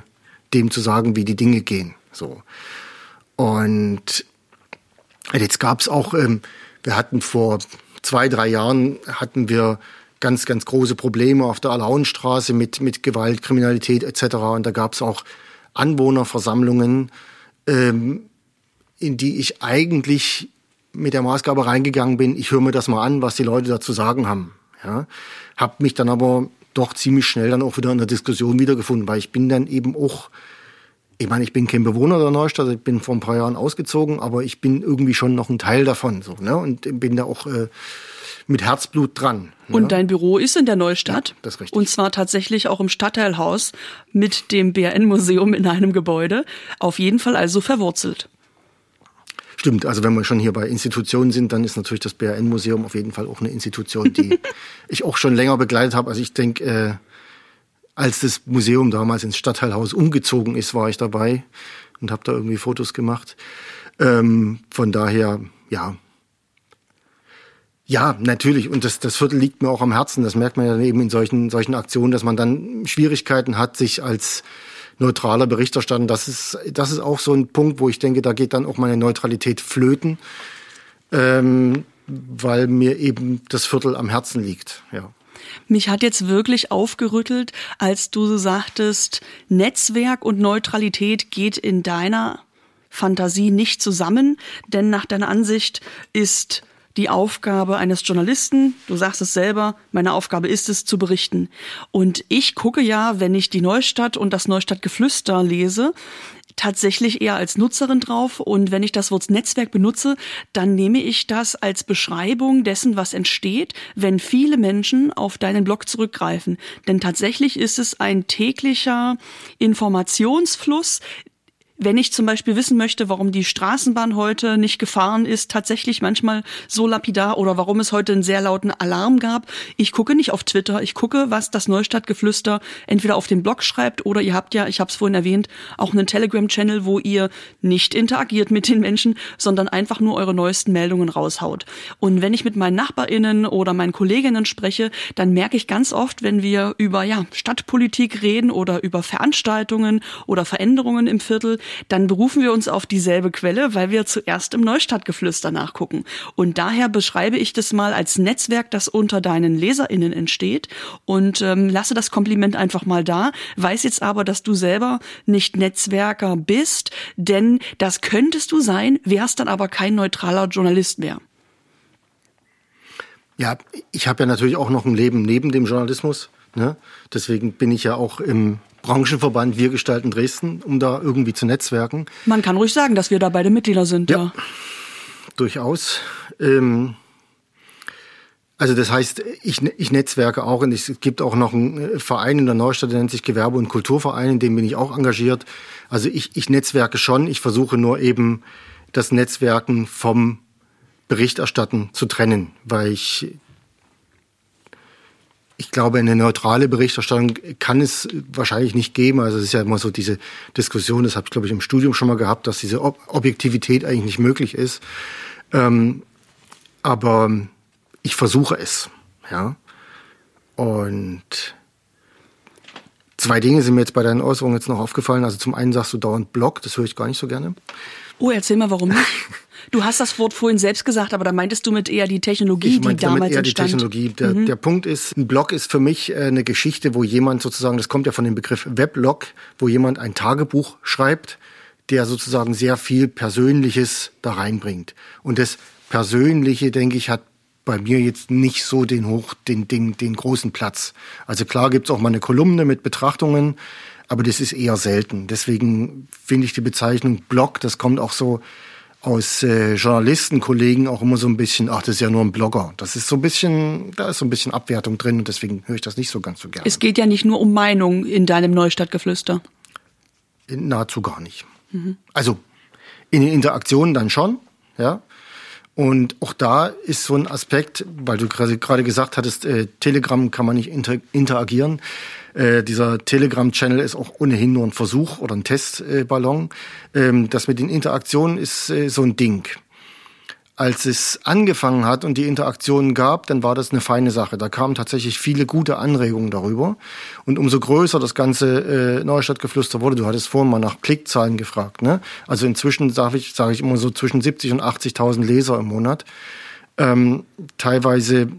dem zu sagen, wie die Dinge gehen. So. Und jetzt gab es auch, ähm, wir hatten vor zwei, drei Jahren hatten wir ganz, ganz große Probleme auf der Alauenstraße mit, mit Gewalt, Kriminalität etc. Und da gab es auch Anwohnerversammlungen, ähm, in die ich eigentlich mit der Maßgabe reingegangen bin, ich höre mir das mal an, was die Leute dazu sagen haben. Ja, habe mich dann aber doch ziemlich schnell dann auch wieder in der Diskussion wiedergefunden, weil ich bin dann eben auch, ich meine, ich bin kein Bewohner der Neustadt, ich bin vor ein paar Jahren ausgezogen, aber ich bin irgendwie schon noch ein Teil davon, so, ne, und bin da auch äh, mit Herzblut dran. Ne? Und dein Büro ist in der Neustadt. Ja, das ist richtig. Und zwar tatsächlich auch im Stadtteilhaus mit dem BRN-Museum in einem Gebäude. Auf jeden Fall also verwurzelt. Stimmt, also wenn wir schon hier bei Institutionen sind, dann ist natürlich das BRN-Museum auf jeden Fall auch eine Institution, die *laughs* ich auch schon länger begleitet habe. Also ich denke, äh, als das Museum damals ins Stadtteilhaus umgezogen ist, war ich dabei und habe da irgendwie Fotos gemacht. Ähm, von daher, ja. Ja, natürlich. Und das, das Viertel liegt mir auch am Herzen. Das merkt man ja eben in solchen, solchen Aktionen, dass man dann Schwierigkeiten hat, sich als neutraler Berichterstatter. Das ist, das ist auch so ein Punkt, wo ich denke, da geht dann auch meine Neutralität flöten, ähm, weil mir eben das Viertel am Herzen liegt. Ja. Mich hat jetzt wirklich aufgerüttelt, als du sagtest, Netzwerk und Neutralität geht in deiner Fantasie nicht zusammen, denn nach deiner Ansicht ist die Aufgabe eines Journalisten. Du sagst es selber, meine Aufgabe ist es zu berichten. Und ich gucke ja, wenn ich die Neustadt und das Neustadtgeflüster lese, tatsächlich eher als Nutzerin drauf und wenn ich das Wort Netzwerk benutze, dann nehme ich das als Beschreibung dessen, was entsteht, wenn viele Menschen auf deinen Blog zurückgreifen. Denn tatsächlich ist es ein täglicher Informationsfluss, wenn ich zum Beispiel wissen möchte, warum die Straßenbahn heute nicht gefahren ist, tatsächlich manchmal so lapidar oder warum es heute einen sehr lauten Alarm gab, ich gucke nicht auf Twitter, ich gucke, was das Neustadtgeflüster entweder auf dem Blog schreibt oder ihr habt ja, ich habe es vorhin erwähnt, auch einen Telegram-Channel, wo ihr nicht interagiert mit den Menschen, sondern einfach nur eure neuesten Meldungen raushaut. Und wenn ich mit meinen NachbarInnen oder meinen Kolleginnen spreche, dann merke ich ganz oft, wenn wir über ja, Stadtpolitik reden oder über Veranstaltungen oder Veränderungen im Viertel, dann berufen wir uns auf dieselbe Quelle, weil wir zuerst im Neustadtgeflüster nachgucken. Und daher beschreibe ich das mal als Netzwerk, das unter deinen LeserInnen entsteht und ähm, lasse das Kompliment einfach mal da, weiß jetzt aber, dass du selber nicht Netzwerker bist, denn das könntest du sein, wärst dann aber kein neutraler Journalist mehr. Ja, ich habe ja natürlich auch noch ein Leben neben dem Journalismus. Ne? Deswegen bin ich ja auch im Branchenverband Wir gestalten Dresden, um da irgendwie zu netzwerken. Man kann ruhig sagen, dass wir da beide Mitglieder sind, ja. ja. Durchaus. Ähm, also das heißt, ich, ich netzwerke auch und es gibt auch noch einen äh, Verein in der Neustadt, der nennt sich Gewerbe- und Kulturverein, in dem bin ich auch engagiert. Also ich, ich netzwerke schon, ich versuche nur eben das Netzwerken vom Berichterstatten zu trennen, weil ich ich glaube, eine neutrale Berichterstattung kann es wahrscheinlich nicht geben. Also es ist ja immer so diese Diskussion, das habe ich, glaube ich, im Studium schon mal gehabt, dass diese Objektivität eigentlich nicht möglich ist. Ähm, aber ich versuche es. Ja. Und zwei Dinge sind mir jetzt bei deinen Äußerungen jetzt noch aufgefallen. Also zum einen sagst du dauernd Blog, das höre ich gar nicht so gerne. Oh, erzähl mal, warum nicht? *laughs* Du hast das Wort vorhin selbst gesagt, aber da meintest du mit eher die Technologie, ich die damals damit eher entstand. die Technologie. Der, mhm. der Punkt ist, ein Blog ist für mich äh, eine Geschichte, wo jemand sozusagen, das kommt ja von dem Begriff Weblog, wo jemand ein Tagebuch schreibt, der sozusagen sehr viel Persönliches da reinbringt. Und das Persönliche, denke ich, hat bei mir jetzt nicht so den hoch, den, den, den großen Platz. Also klar gibt's auch mal eine Kolumne mit Betrachtungen, aber das ist eher selten. Deswegen finde ich die Bezeichnung Blog, das kommt auch so aus äh, Journalistenkollegen auch immer so ein bisschen, ach, das ist ja nur ein Blogger. Das ist so ein bisschen, da ist so ein bisschen Abwertung drin und deswegen höre ich das nicht so ganz so gerne. Es geht ja nicht nur um Meinung in deinem Neustadtgeflüster. In, nahezu gar nicht. Mhm. Also in den Interaktionen dann schon, ja. Und auch da ist so ein Aspekt, weil du gerade gesagt hattest, äh, Telegram kann man nicht inter interagieren. Äh, dieser Telegram-Channel ist auch ohnehin nur ein Versuch oder ein Testballon. Ähm, das mit den Interaktionen ist äh, so ein Ding. Als es angefangen hat und die Interaktionen gab, dann war das eine feine Sache. Da kamen tatsächlich viele gute Anregungen darüber. Und umso größer das ganze äh, Neustadtgeflüster wurde, du hattest vorhin mal nach Klickzahlen gefragt. Ne? Also inzwischen sage ich, sag ich immer so zwischen 70 und 80.000 Leser im Monat. Ähm, teilweise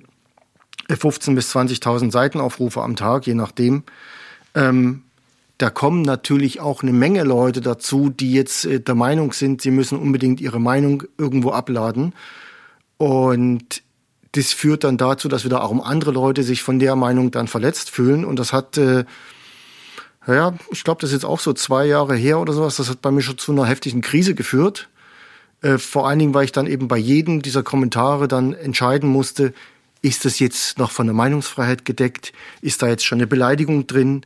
15.000 bis 20.000 Seitenaufrufe am Tag, je nachdem. Ähm, da kommen natürlich auch eine Menge Leute dazu, die jetzt äh, der Meinung sind, sie müssen unbedingt ihre Meinung irgendwo abladen. Und das führt dann dazu, dass wieder auch andere Leute sich von der Meinung dann verletzt fühlen. Und das hat, äh, ja, ich glaube, das ist jetzt auch so zwei Jahre her oder sowas. Das hat bei mir schon zu einer heftigen Krise geführt. Äh, vor allen Dingen, weil ich dann eben bei jedem dieser Kommentare dann entscheiden musste, ist das jetzt noch von der Meinungsfreiheit gedeckt? Ist da jetzt schon eine Beleidigung drin?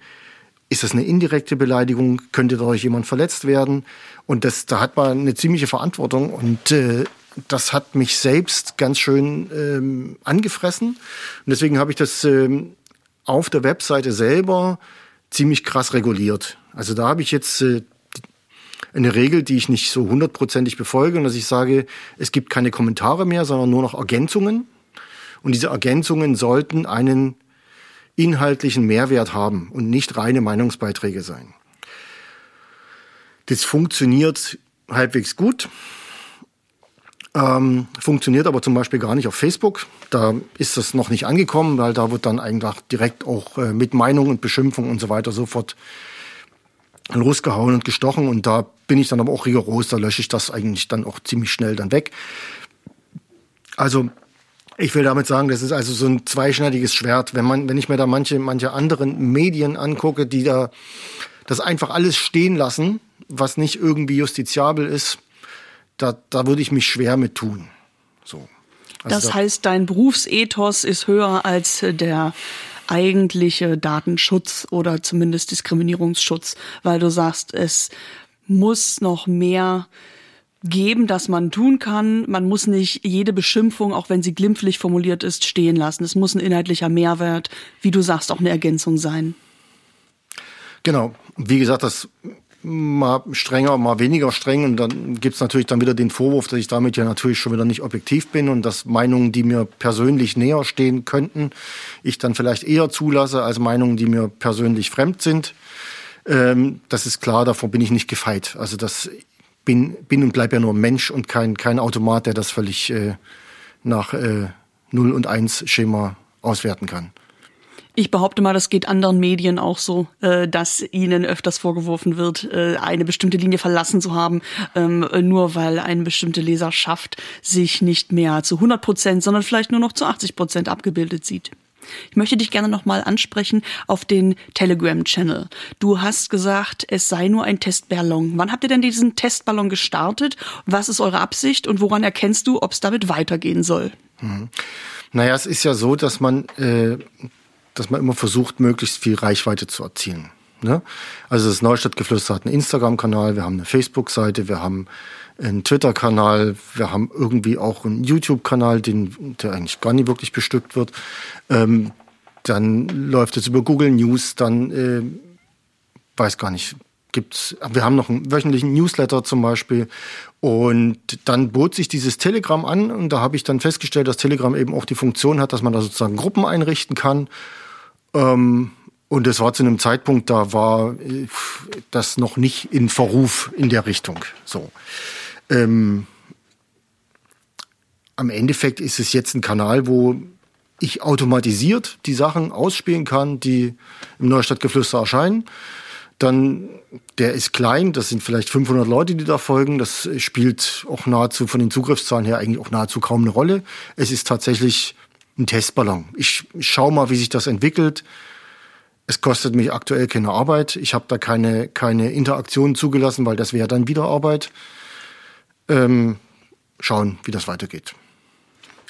Ist das eine indirekte Beleidigung? Könnte dadurch jemand verletzt werden? Und das, da hat man eine ziemliche Verantwortung und äh, das hat mich selbst ganz schön ähm, angefressen. Und deswegen habe ich das ähm, auf der Webseite selber ziemlich krass reguliert. Also da habe ich jetzt äh, eine Regel, die ich nicht so hundertprozentig befolge, und dass ich sage, es gibt keine Kommentare mehr, sondern nur noch Ergänzungen. Und diese Ergänzungen sollten einen inhaltlichen Mehrwert haben und nicht reine Meinungsbeiträge sein. Das funktioniert halbwegs gut. Ähm, funktioniert aber zum Beispiel gar nicht auf Facebook. Da ist das noch nicht angekommen, weil da wird dann eigentlich direkt auch äh, mit Meinung und Beschimpfung und so weiter sofort losgehauen und gestochen. Und da bin ich dann aber auch rigoros, da lösche ich das eigentlich dann auch ziemlich schnell dann weg. Also ich will damit sagen, das ist also so ein zweischneidiges Schwert. Wenn man, wenn ich mir da manche, manche anderen Medien angucke, die da das einfach alles stehen lassen, was nicht irgendwie justiziabel ist, da, da würde ich mich schwer mit tun. So. Also das da heißt, dein Berufsethos ist höher als der eigentliche Datenschutz oder zumindest Diskriminierungsschutz, weil du sagst, es muss noch mehr geben, dass man tun kann. Man muss nicht jede Beschimpfung, auch wenn sie glimpflich formuliert ist, stehen lassen. Es muss ein inhaltlicher Mehrwert, wie du sagst, auch eine Ergänzung sein. Genau. Wie gesagt, das mal strenger, mal weniger streng. Und dann gibt's natürlich dann wieder den Vorwurf, dass ich damit ja natürlich schon wieder nicht objektiv bin und dass Meinungen, die mir persönlich näher stehen könnten, ich dann vielleicht eher zulasse als Meinungen, die mir persönlich fremd sind. Ähm, das ist klar, davor bin ich nicht gefeit. Also das bin, bin und bleib ja nur Mensch und kein, kein Automat, der das völlig äh, nach äh, 0 und 1 Schema auswerten kann. Ich behaupte mal, das geht anderen Medien auch so, äh, dass ihnen öfters vorgeworfen wird, äh, eine bestimmte Linie verlassen zu haben, ähm, nur weil eine bestimmte Leserschaft sich nicht mehr zu 100 Prozent, sondern vielleicht nur noch zu 80 Prozent abgebildet sieht. Ich möchte dich gerne nochmal ansprechen auf den Telegram-Channel. Du hast gesagt, es sei nur ein Testballon. Wann habt ihr denn diesen Testballon gestartet? Was ist eure Absicht und woran erkennst du, ob es damit weitergehen soll? Mhm. Naja, es ist ja so, dass man äh, dass man immer versucht, möglichst viel Reichweite zu erzielen. Ne? Also das Neustadtgeflüster hat einen Instagram-Kanal, wir haben eine Facebook-Seite, wir haben einen Twitter-Kanal, wir haben irgendwie auch einen YouTube-Kanal, den, der eigentlich gar nicht wirklich bestückt wird. Ähm, dann läuft es über Google News, dann äh, weiß gar nicht, gibt's. Wir haben noch einen wöchentlichen Newsletter zum Beispiel. Und dann bot sich dieses Telegram an und da habe ich dann festgestellt, dass Telegram eben auch die Funktion hat, dass man da sozusagen Gruppen einrichten kann ähm, und es war zu einem Zeitpunkt, da war äh, das noch nicht in Verruf in der Richtung. So. Ähm, am Endeffekt ist es jetzt ein Kanal, wo ich automatisiert die Sachen ausspielen kann, die im Neustadtgeflüster erscheinen. Dann, der ist klein, das sind vielleicht 500 Leute, die da folgen. Das spielt auch nahezu von den Zugriffszahlen her eigentlich auch nahezu kaum eine Rolle. Es ist tatsächlich ein Testballon. Ich schaue mal, wie sich das entwickelt. Es kostet mich aktuell keine Arbeit. Ich habe da keine, keine Interaktion zugelassen, weil das wäre dann wieder Arbeit. Ähm, schauen, wie das weitergeht.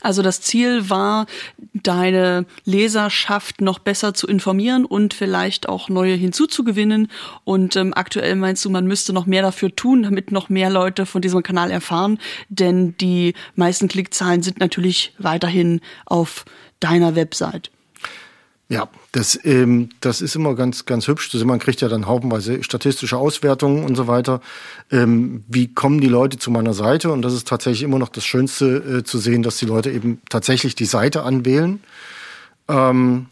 Also das Ziel war, deine Leserschaft noch besser zu informieren und vielleicht auch neue hinzuzugewinnen. Und ähm, aktuell meinst du, man müsste noch mehr dafür tun, damit noch mehr Leute von diesem Kanal erfahren. Denn die meisten Klickzahlen sind natürlich weiterhin auf deiner Website. Ja, das, ähm, das ist immer ganz, ganz hübsch. Also man kriegt ja dann haufenweise statistische Auswertungen und so weiter. Ähm, wie kommen die Leute zu meiner Seite? Und das ist tatsächlich immer noch das Schönste äh, zu sehen, dass die Leute eben tatsächlich die Seite anwählen. Ähm,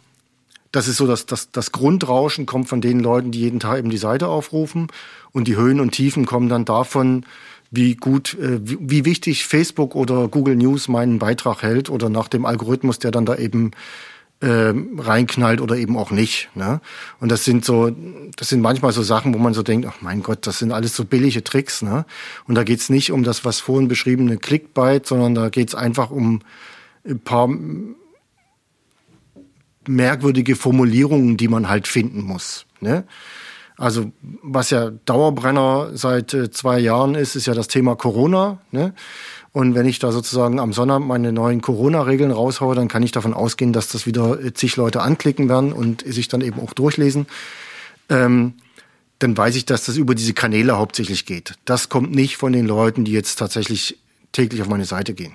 das ist so, dass das, das Grundrauschen kommt von den Leuten, die jeden Tag eben die Seite aufrufen. Und die Höhen und Tiefen kommen dann davon, wie gut, äh, wie, wie wichtig Facebook oder Google News meinen Beitrag hält oder nach dem Algorithmus, der dann da eben äh, reinknallt oder eben auch nicht. Ne? Und das sind so, das sind manchmal so Sachen, wo man so denkt, ach mein Gott, das sind alles so billige Tricks. Ne? Und da geht's nicht um das, was vorhin beschriebene Clickbait, sondern da geht's einfach um ein paar merkwürdige Formulierungen, die man halt finden muss. Ne? Also was ja Dauerbrenner seit äh, zwei Jahren ist, ist ja das Thema Corona. Ne? Und wenn ich da sozusagen am Sonntag meine neuen Corona-Regeln raushaue, dann kann ich davon ausgehen, dass das wieder zig Leute anklicken werden und sich dann eben auch durchlesen. Ähm, dann weiß ich, dass das über diese Kanäle hauptsächlich geht. Das kommt nicht von den Leuten, die jetzt tatsächlich täglich auf meine Seite gehen.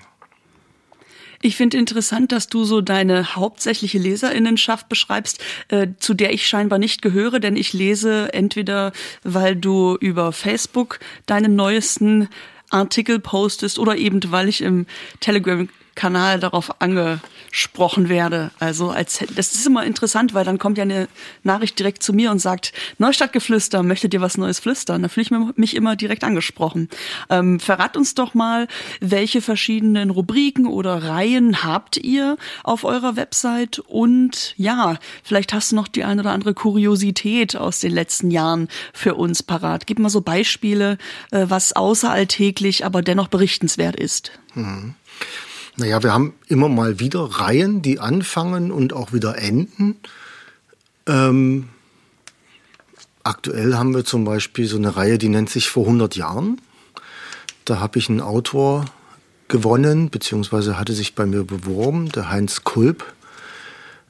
Ich finde interessant, dass du so deine hauptsächliche Leserinnenschaft beschreibst, äh, zu der ich scheinbar nicht gehöre, denn ich lese entweder, weil du über Facebook deine neuesten Artikel postest oder eben weil ich im Telegram Kanal darauf angesprochen werde. Also als das ist immer interessant, weil dann kommt ja eine Nachricht direkt zu mir und sagt Neustadtgeflüster, möchtet ihr was Neues flüstern? Da fühle ich mich immer direkt angesprochen. Ähm, verrat uns doch mal, welche verschiedenen Rubriken oder Reihen habt ihr auf eurer Website und ja, vielleicht hast du noch die ein oder andere Kuriosität aus den letzten Jahren für uns parat. Gib mal so Beispiele, äh, was außeralltäglich, aber dennoch berichtenswert ist. Mhm. Naja, wir haben immer mal wieder Reihen, die anfangen und auch wieder enden. Ähm, aktuell haben wir zum Beispiel so eine Reihe, die nennt sich Vor 100 Jahren. Da habe ich einen Autor gewonnen, beziehungsweise hatte sich bei mir beworben, der Heinz Kulp.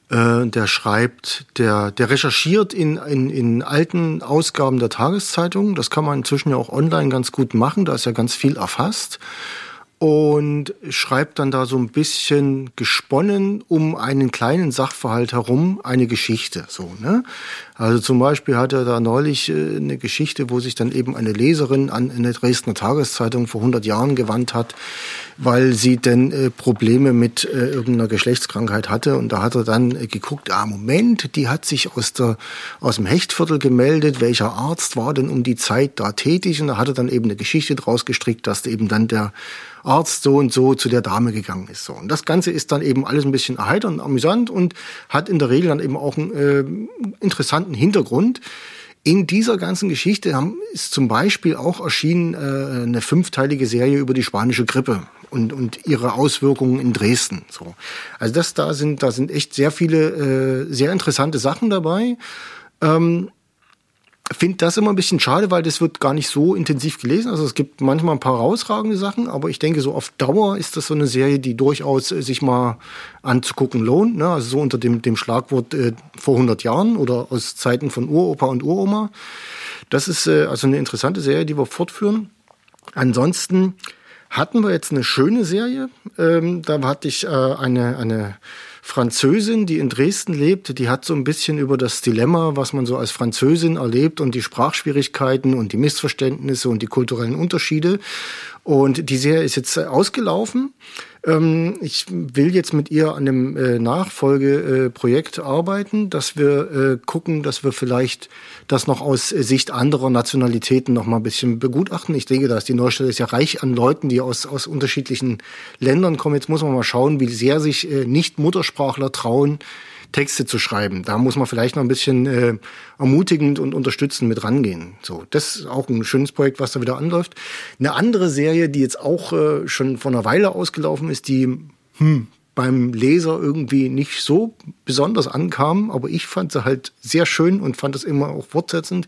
Äh, der schreibt, der, der recherchiert in, in, in alten Ausgaben der Tageszeitung. Das kann man inzwischen ja auch online ganz gut machen, da ist ja ganz viel erfasst und schreibt dann da so ein bisschen gesponnen um einen kleinen Sachverhalt herum eine Geschichte. So, ne? Also zum Beispiel hat er da neulich äh, eine Geschichte, wo sich dann eben eine Leserin an eine Dresdner Tageszeitung vor 100 Jahren gewandt hat, weil sie denn äh, Probleme mit äh, irgendeiner Geschlechtskrankheit hatte. Und da hat er dann geguckt, ah Moment, die hat sich aus, der, aus dem Hechtviertel gemeldet, welcher Arzt war denn um die Zeit da tätig? Und da hat er dann eben eine Geschichte draus gestrickt, dass eben dann der Arzt so und so zu der Dame gegangen ist. So. Und das Ganze ist dann eben alles ein bisschen erheiternd, amüsant und hat in der Regel dann eben auch einen äh, interessanten Hintergrund. In dieser ganzen Geschichte haben, ist zum Beispiel auch erschienen äh, eine fünfteilige Serie über die spanische Grippe und, und ihre Auswirkungen in Dresden. So. Also das da sind, da sind echt sehr viele äh, sehr interessante Sachen dabei. Ähm, finde das immer ein bisschen schade, weil das wird gar nicht so intensiv gelesen. Also es gibt manchmal ein paar herausragende Sachen, aber ich denke, so auf Dauer ist das so eine Serie, die durchaus äh, sich mal anzugucken lohnt. Ne? Also so unter dem, dem Schlagwort äh, vor 100 Jahren oder aus Zeiten von Uropa und Uroma. Das ist äh, also eine interessante Serie, die wir fortführen. Ansonsten hatten wir jetzt eine schöne Serie. Ähm, da hatte ich äh, eine, eine Französin, die in Dresden lebt, die hat so ein bisschen über das Dilemma, was man so als Französin erlebt und die Sprachschwierigkeiten und die Missverständnisse und die kulturellen Unterschiede. Und die Serie ist jetzt ausgelaufen. Ähm, ich will jetzt mit ihr an dem äh, Nachfolgeprojekt arbeiten, dass wir äh, gucken, dass wir vielleicht das noch aus Sicht anderer Nationalitäten noch mal ein bisschen begutachten. Ich denke, dass die Neustelle ist ja reich an Leuten, die aus, aus unterschiedlichen Ländern kommen. Jetzt muss man mal schauen, wie sehr sich äh, Nicht-Muttersprachler trauen, Texte zu schreiben. Da muss man vielleicht noch ein bisschen äh, ermutigend und unterstützend mit rangehen. So, das ist auch ein schönes Projekt, was da wieder anläuft. Eine andere Serie, die jetzt auch äh, schon vor einer Weile ausgelaufen ist, die hm, beim Leser irgendwie nicht so besonders ankam, aber ich fand sie halt sehr schön und fand es immer auch fortsetzend.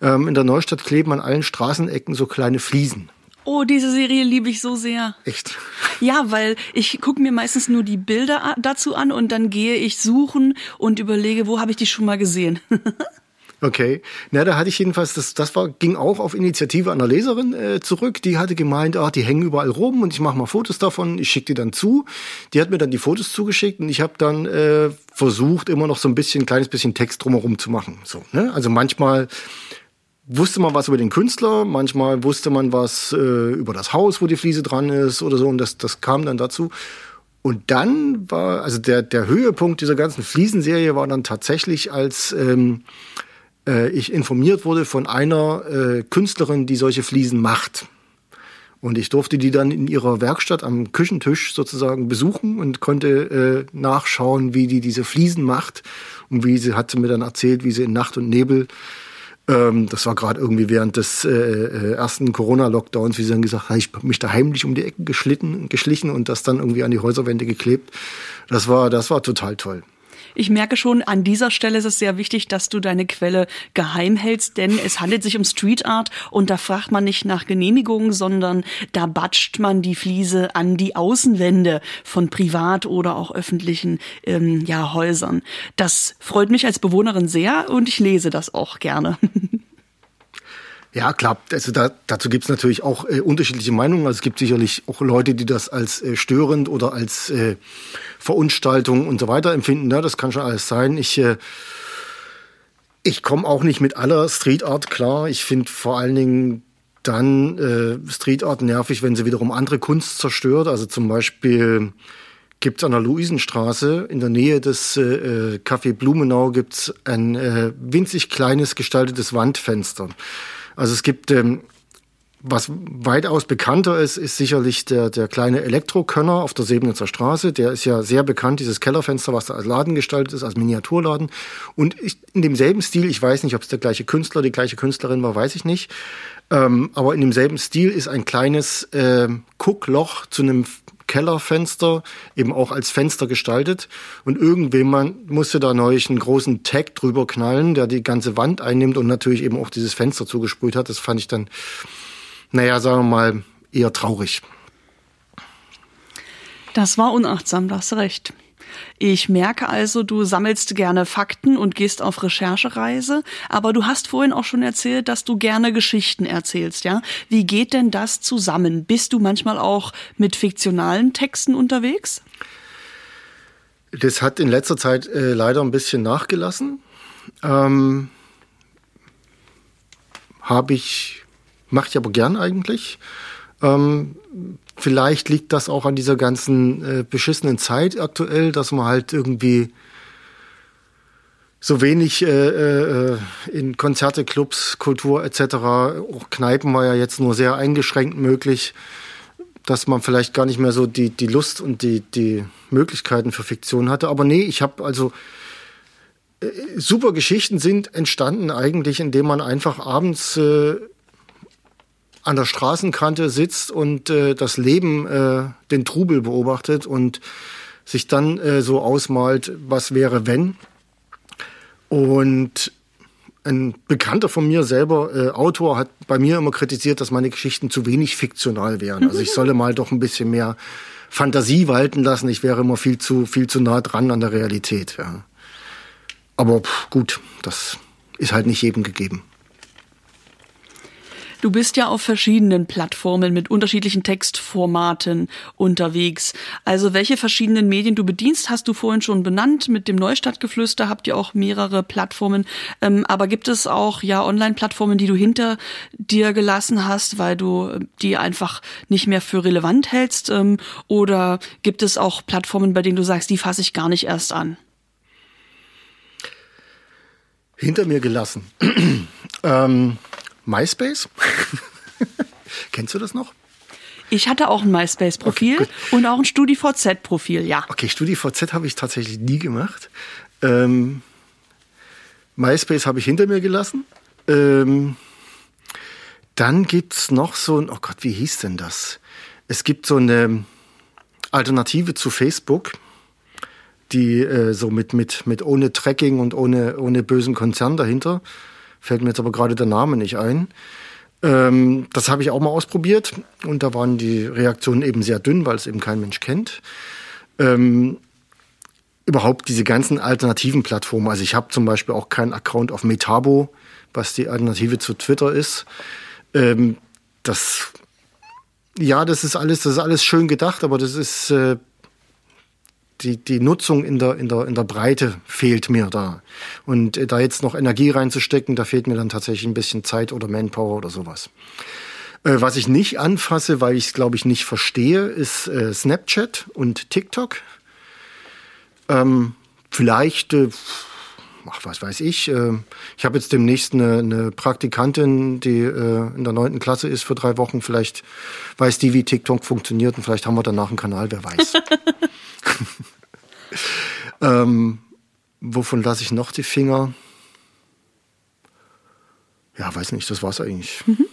Ähm, in der Neustadt kleben an allen Straßenecken so kleine Fliesen. Oh, diese Serie liebe ich so sehr. Echt? Ja, weil ich gucke mir meistens nur die Bilder dazu an und dann gehe ich suchen und überlege, wo habe ich die schon mal gesehen. *laughs* Okay. Na, da hatte ich jedenfalls, das, das war, ging auch auf Initiative einer Leserin äh, zurück. Die hatte gemeint, ah, die hängen überall rum und ich mache mal Fotos davon, ich schicke die dann zu. Die hat mir dann die Fotos zugeschickt und ich habe dann äh, versucht, immer noch so ein bisschen, ein kleines bisschen Text drumherum zu machen. So, ne? Also manchmal wusste man was über den Künstler, manchmal wusste man was äh, über das Haus, wo die Fliese dran ist oder so und das, das kam dann dazu. Und dann war, also der, der Höhepunkt dieser ganzen Fliesenserie war dann tatsächlich, als ähm, äh, ich informiert wurde von einer äh, Künstlerin, die solche Fliesen macht. Und ich durfte die dann in ihrer Werkstatt am Küchentisch sozusagen besuchen und konnte äh, nachschauen, wie die diese Fliesen macht. Und wie sie hat sie mir dann erzählt, wie sie in Nacht und Nebel ähm, das war gerade irgendwie während des äh, äh, ersten Corona-Lockdowns, wie sie dann gesagt hat, ich habe mich da heimlich um die Ecken geschlitten, geschlichen und das dann irgendwie an die Häuserwände geklebt. Das war, das war total toll. Ich merke schon, an dieser Stelle ist es sehr wichtig, dass du deine Quelle geheim hältst, denn es handelt sich um Street Art und da fragt man nicht nach Genehmigung, sondern da batscht man die Fliese an die Außenwände von privat oder auch öffentlichen ähm, ja, Häusern. Das freut mich als Bewohnerin sehr und ich lese das auch gerne. *laughs* Ja, klar. Also da, dazu gibt's natürlich auch äh, unterschiedliche Meinungen. Also es gibt sicherlich auch Leute, die das als äh, störend oder als äh, Verunstaltung und so weiter empfinden. Ja, das kann schon alles sein. Ich, äh, ich komme auch nicht mit aller Street Art klar. Ich finde vor allen Dingen dann äh, Street Art nervig, wenn sie wiederum andere Kunst zerstört. Also zum Beispiel gibt's an der Luisenstraße in der Nähe des äh, äh Café Blumenau gibt's ein äh, winzig kleines gestaltetes Wandfenster. Also es gibt, ähm, was weitaus bekannter ist, ist sicherlich der, der kleine Elektrokönner auf der Sebnitzer Straße. Der ist ja sehr bekannt, dieses Kellerfenster, was da als Laden gestaltet ist, als Miniaturladen. Und ich, in demselben Stil, ich weiß nicht, ob es der gleiche Künstler, die gleiche Künstlerin war, weiß ich nicht. Ähm, aber in demselben Stil ist ein kleines äh, Guckloch zu einem Kellerfenster eben auch als Fenster gestaltet. Und irgendjemand musste da neulich einen großen Tag drüber knallen, der die ganze Wand einnimmt und natürlich eben auch dieses Fenster zugesprüht hat. Das fand ich dann, naja, sagen wir mal, eher traurig. Das war unachtsam, da hast du recht. Ich merke also, du sammelst gerne Fakten und gehst auf Recherchereise, aber du hast vorhin auch schon erzählt, dass du gerne Geschichten erzählst, ja? Wie geht denn das zusammen? Bist du manchmal auch mit fiktionalen Texten unterwegs? Das hat in letzter Zeit äh, leider ein bisschen nachgelassen. Ähm, Habe ich, mache ich aber gern eigentlich. Ähm, vielleicht liegt das auch an dieser ganzen äh, beschissenen Zeit aktuell, dass man halt irgendwie so wenig äh, äh, in Konzerte, Clubs, Kultur etc. Auch Kneipen war ja jetzt nur sehr eingeschränkt möglich, dass man vielleicht gar nicht mehr so die, die Lust und die, die Möglichkeiten für Fiktion hatte. Aber nee, ich habe also äh, super Geschichten sind entstanden eigentlich, indem man einfach abends äh, an der Straßenkante sitzt und äh, das Leben, äh, den Trubel beobachtet und sich dann äh, so ausmalt, was wäre, wenn. Und ein Bekannter von mir selber, äh, Autor, hat bei mir immer kritisiert, dass meine Geschichten zu wenig fiktional wären. Also ich solle mal doch ein bisschen mehr Fantasie walten lassen. Ich wäre immer viel zu, viel zu nah dran an der Realität. Ja. Aber pff, gut, das ist halt nicht jedem gegeben. Du bist ja auf verschiedenen Plattformen mit unterschiedlichen Textformaten unterwegs. Also welche verschiedenen Medien du bedienst, hast du vorhin schon benannt. Mit dem Neustadtgeflüster habt ihr auch mehrere Plattformen. Ähm, aber gibt es auch ja Online-Plattformen, die du hinter dir gelassen hast, weil du äh, die einfach nicht mehr für relevant hältst? Ähm, oder gibt es auch Plattformen, bei denen du sagst, die fasse ich gar nicht erst an? Hinter mir gelassen. *clears throat* ähm MySpace. *laughs* Kennst du das noch? Ich hatte auch ein MySpace-Profil okay, und auch ein StudiVZ-Profil, ja. Okay, StudiVZ habe ich tatsächlich nie gemacht. Ähm, MySpace habe ich hinter mir gelassen. Ähm, dann es noch so ein, oh Gott, wie hieß denn das? Es gibt so eine Alternative zu Facebook, die äh, so mit, mit, mit ohne Tracking und ohne, ohne bösen Konzern dahinter Fällt mir jetzt aber gerade der Name nicht ein. Ähm, das habe ich auch mal ausprobiert und da waren die Reaktionen eben sehr dünn, weil es eben kein Mensch kennt. Ähm, überhaupt diese ganzen alternativen Plattformen. Also ich habe zum Beispiel auch keinen Account auf Metabo, was die Alternative zu Twitter ist. Ähm, das ja, das ist alles, das ist alles schön gedacht, aber das ist äh, die, die Nutzung in der, in, der, in der Breite fehlt mir da. Und äh, da jetzt noch Energie reinzustecken, da fehlt mir dann tatsächlich ein bisschen Zeit oder Manpower oder sowas. Äh, was ich nicht anfasse, weil ich es, glaube ich, nicht verstehe, ist äh, Snapchat und TikTok. Ähm, vielleicht, äh, ach, was weiß ich, äh, ich habe jetzt demnächst eine, eine Praktikantin, die äh, in der neunten Klasse ist für drei Wochen. Vielleicht weiß die, wie TikTok funktioniert und vielleicht haben wir danach einen Kanal, wer weiß. *laughs* *laughs* ähm, wovon lasse ich noch die Finger? Ja, weiß nicht, das war's eigentlich. Mhm.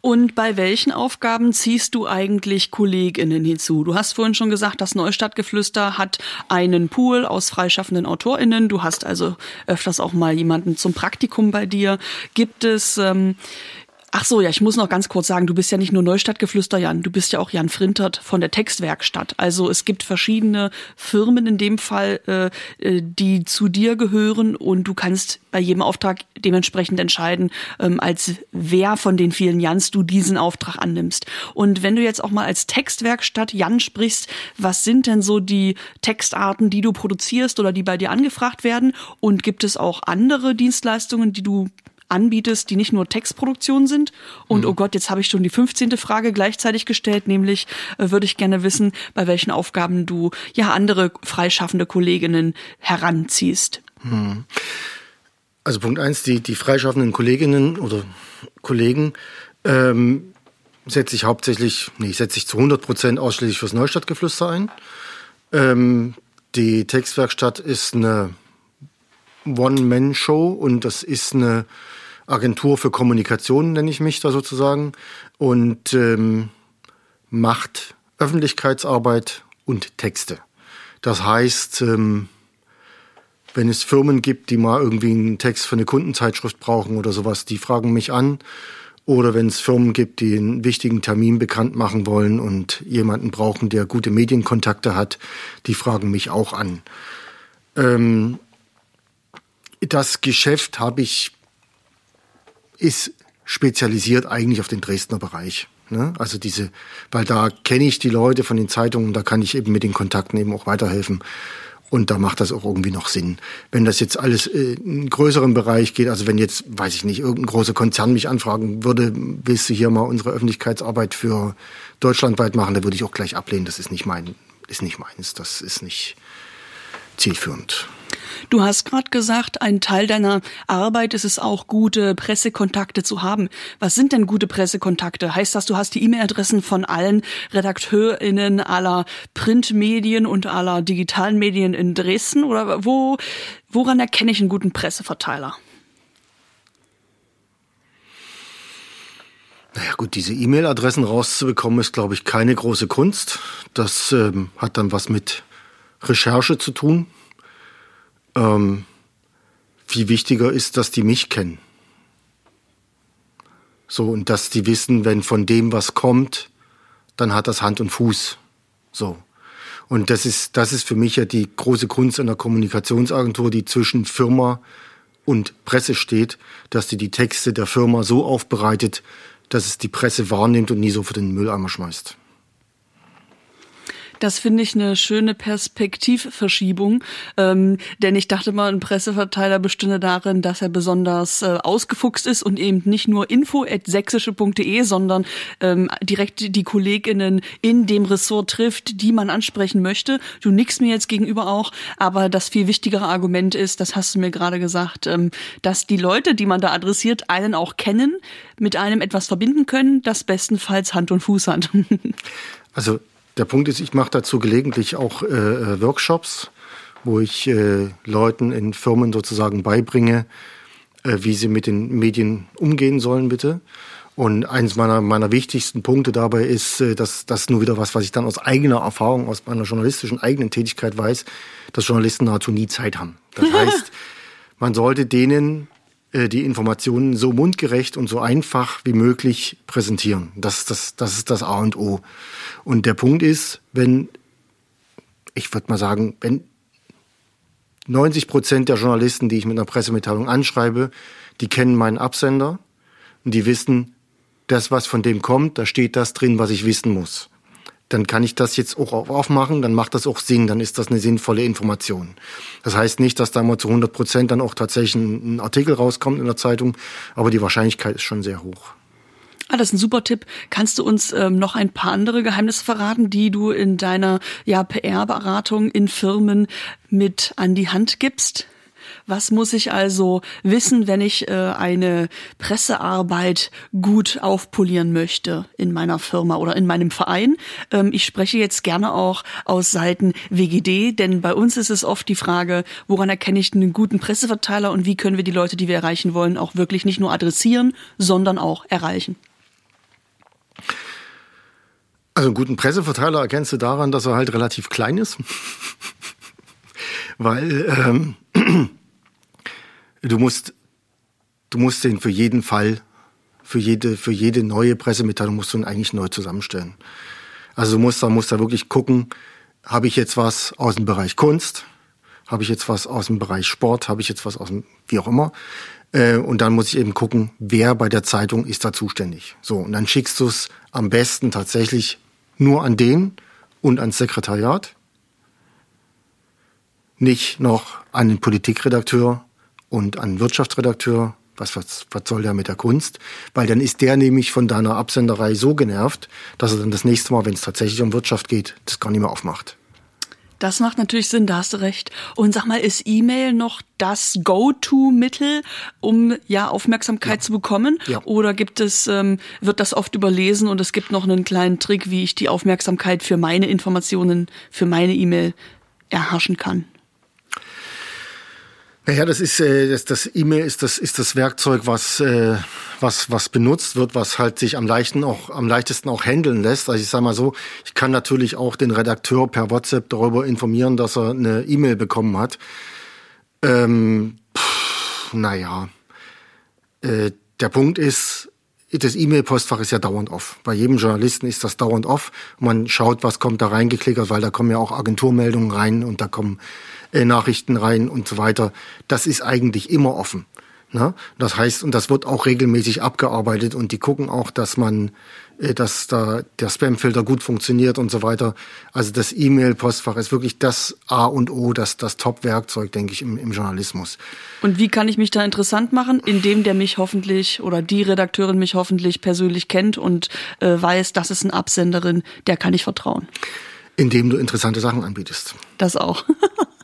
Und bei welchen Aufgaben ziehst du eigentlich KollegInnen hinzu? Du hast vorhin schon gesagt, das Neustadtgeflüster hat einen Pool aus freischaffenden AutorInnen. Du hast also öfters auch mal jemanden zum Praktikum bei dir. Gibt es ähm, Ach so, ja, ich muss noch ganz kurz sagen, du bist ja nicht nur Neustadtgeflüster, Jan, du bist ja auch Jan Frintert von der Textwerkstatt. Also es gibt verschiedene Firmen in dem Fall, äh, äh, die zu dir gehören und du kannst bei jedem Auftrag dementsprechend entscheiden, ähm, als wer von den vielen Jans du diesen Auftrag annimmst. Und wenn du jetzt auch mal als Textwerkstatt Jan sprichst, was sind denn so die Textarten, die du produzierst oder die bei dir angefragt werden? Und gibt es auch andere Dienstleistungen, die du anbietest, die nicht nur Textproduktion sind. Und mhm. oh Gott, jetzt habe ich schon die 15. Frage gleichzeitig gestellt, nämlich äh, würde ich gerne wissen, bei welchen Aufgaben du ja andere freischaffende Kolleginnen heranziehst. Mhm. Also Punkt eins, die, die freischaffenden Kolleginnen oder Kollegen ähm, setze ich hauptsächlich, nee, setze ich zu 100 Prozent ausschließlich fürs Neustadtgeflüster ein. Ähm, die Textwerkstatt ist eine One-Man-Show und das ist eine Agentur für Kommunikation, nenne ich mich da sozusagen, und ähm, macht Öffentlichkeitsarbeit und Texte. Das heißt, ähm, wenn es Firmen gibt, die mal irgendwie einen Text für eine Kundenzeitschrift brauchen oder sowas, die fragen mich an oder wenn es Firmen gibt, die einen wichtigen Termin bekannt machen wollen und jemanden brauchen, der gute Medienkontakte hat, die fragen mich auch an. Ähm, das Geschäft habe ich, ist spezialisiert eigentlich auf den Dresdner Bereich. Ne? Also diese, weil da kenne ich die Leute von den Zeitungen, da kann ich eben mit den Kontakten eben auch weiterhelfen. Und da macht das auch irgendwie noch Sinn. Wenn das jetzt alles äh, in einen größeren Bereich geht, also wenn jetzt, weiß ich nicht, irgendein großer Konzern mich anfragen würde, willst du hier mal unsere Öffentlichkeitsarbeit für deutschlandweit machen, da würde ich auch gleich ablehnen. Das ist nicht mein, ist nicht meins. Das ist nicht zielführend. Du hast gerade gesagt, ein Teil deiner Arbeit ist es auch, gute Pressekontakte zu haben. Was sind denn gute Pressekontakte? Heißt das, du hast die E-Mail-Adressen von allen RedakteurInnen aller Printmedien und aller digitalen Medien in Dresden? Oder wo, woran erkenne ich einen guten Presseverteiler? Naja gut, diese E-Mail-Adressen rauszubekommen, ist, glaube ich, keine große Kunst. Das ähm, hat dann was mit Recherche zu tun. Ähm, viel wichtiger ist, dass die mich kennen. So, und dass die wissen, wenn von dem was kommt, dann hat das Hand und Fuß. So. Und das ist, das ist für mich ja die große Kunst einer Kommunikationsagentur, die zwischen Firma und Presse steht, dass die die Texte der Firma so aufbereitet, dass es die Presse wahrnimmt und nie so für den Mülleimer schmeißt. Das finde ich eine schöne Perspektivverschiebung, ähm, denn ich dachte mal, ein Presseverteiler bestünde darin, dass er besonders äh, ausgefuchst ist und eben nicht nur info@sächsische.de, sondern ähm, direkt die Kolleginnen in dem Ressort trifft, die man ansprechen möchte. Du nickst mir jetzt gegenüber auch, aber das viel wichtigere Argument ist, das hast du mir gerade gesagt, ähm, dass die Leute, die man da adressiert, einen auch kennen, mit einem etwas verbinden können, das bestenfalls Hand und Fuß hat. *laughs* Also der Punkt ist, ich mache dazu gelegentlich auch äh, äh, Workshops, wo ich äh, Leuten in Firmen sozusagen beibringe, äh, wie sie mit den Medien umgehen sollen, bitte. Und eines meiner, meiner wichtigsten Punkte dabei ist, äh, dass das nur wieder was, was ich dann aus eigener Erfahrung, aus meiner journalistischen eigenen Tätigkeit weiß, dass Journalisten nahezu nie Zeit haben. Das *laughs* heißt, man sollte denen die Informationen so mundgerecht und so einfach wie möglich präsentieren. Das, das, das ist das A und O. Und der Punkt ist, wenn, ich würde mal sagen, wenn 90 Prozent der Journalisten, die ich mit einer Pressemitteilung anschreibe, die kennen meinen Absender und die wissen, das, was von dem kommt, da steht das drin, was ich wissen muss dann kann ich das jetzt auch aufmachen, dann macht das auch Sinn, dann ist das eine sinnvolle Information. Das heißt nicht, dass da mal zu 100 Prozent dann auch tatsächlich ein Artikel rauskommt in der Zeitung, aber die Wahrscheinlichkeit ist schon sehr hoch. Ah, das ist ein super Tipp. Kannst du uns ähm, noch ein paar andere Geheimnisse verraten, die du in deiner ja, PR-Beratung in Firmen mit an die Hand gibst? Was muss ich also wissen, wenn ich äh, eine Pressearbeit gut aufpolieren möchte in meiner Firma oder in meinem Verein? Ähm, ich spreche jetzt gerne auch aus Seiten WGD, denn bei uns ist es oft die Frage, woran erkenne ich einen guten Presseverteiler und wie können wir die Leute, die wir erreichen wollen, auch wirklich nicht nur adressieren, sondern auch erreichen? Also einen guten Presseverteiler erkennst du daran, dass er halt relativ klein ist. *laughs* Weil ähm, du musst, du musst den für jeden Fall, für jede, für jede neue Pressemitteilung musst du ihn eigentlich neu zusammenstellen. Also du musst da, musst da wirklich gucken, habe ich jetzt was aus dem Bereich Kunst? Habe ich jetzt was aus dem Bereich Sport? Habe ich jetzt was aus dem, wie auch immer? Äh, und dann muss ich eben gucken, wer bei der Zeitung ist da zuständig. So, und dann schickst du es am besten tatsächlich nur an den und ans Sekretariat. Nicht noch an den Politikredakteur und an Wirtschaftsredakteur, was, was, was soll der mit der Kunst? Weil dann ist der nämlich von deiner Absenderei so genervt, dass er dann das nächste Mal, wenn es tatsächlich um Wirtschaft geht, das gar nicht mehr aufmacht. Das macht natürlich Sinn, da hast du recht. Und sag mal, ist E-Mail noch das Go-To-Mittel, um ja Aufmerksamkeit ja. zu bekommen? Ja. Oder gibt es, ähm, wird das oft überlesen und es gibt noch einen kleinen Trick, wie ich die Aufmerksamkeit für meine Informationen, für meine E-Mail erhaschen kann? Naja, das ist äh, das, das E-Mail ist das ist das Werkzeug, was äh, was was benutzt wird, was halt sich am leichten auch am leichtesten auch handeln lässt. Also ich sage mal so, ich kann natürlich auch den Redakteur per WhatsApp darüber informieren, dass er eine E-Mail bekommen hat. Ähm, naja, äh, der Punkt ist, das E-Mail-Postfach ist ja dauernd off. Bei jedem Journalisten ist das dauernd off. Man schaut, was kommt da reingeklickert, weil da kommen ja auch Agenturmeldungen rein und da kommen äh, Nachrichten rein und so weiter. Das ist eigentlich immer offen. Ne? Das heißt, und das wird auch regelmäßig abgearbeitet und die gucken auch, dass man, äh, dass da der Spamfilter gut funktioniert und so weiter. Also das E-Mail-Postfach ist wirklich das A und O, das, das Top-Werkzeug, denke ich, im, im Journalismus. Und wie kann ich mich da interessant machen? Indem der mich hoffentlich oder die Redakteurin mich hoffentlich persönlich kennt und äh, weiß, das ist eine Absenderin, der kann ich vertrauen. Indem du interessante Sachen anbietest. Das auch. *laughs*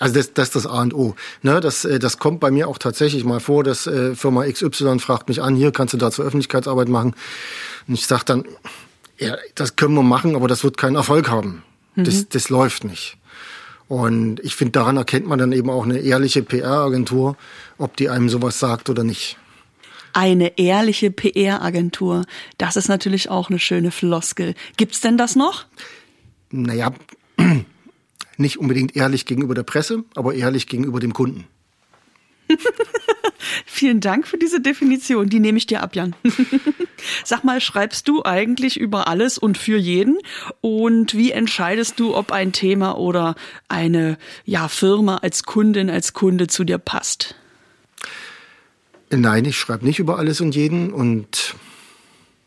Also das, das ist das A und O. Ne, das, äh, das kommt bei mir auch tatsächlich mal vor, dass äh, Firma XY fragt mich an, hier kannst du dazu Öffentlichkeitsarbeit machen. Und ich sage dann, ja, das können wir machen, aber das wird keinen Erfolg haben. Mhm. Das, das läuft nicht. Und ich finde, daran erkennt man dann eben auch eine ehrliche PR-Agentur, ob die einem sowas sagt oder nicht. Eine ehrliche PR-Agentur. Das ist natürlich auch eine schöne Floskel. Gibt's denn das noch? Naja, nicht unbedingt ehrlich gegenüber der Presse, aber ehrlich gegenüber dem Kunden. *laughs* Vielen Dank für diese Definition. Die nehme ich dir ab, Jan. *laughs* Sag mal, schreibst du eigentlich über alles und für jeden? Und wie entscheidest du, ob ein Thema oder eine ja, Firma als Kundin, als Kunde zu dir passt? Nein, ich schreibe nicht über alles und jeden. Und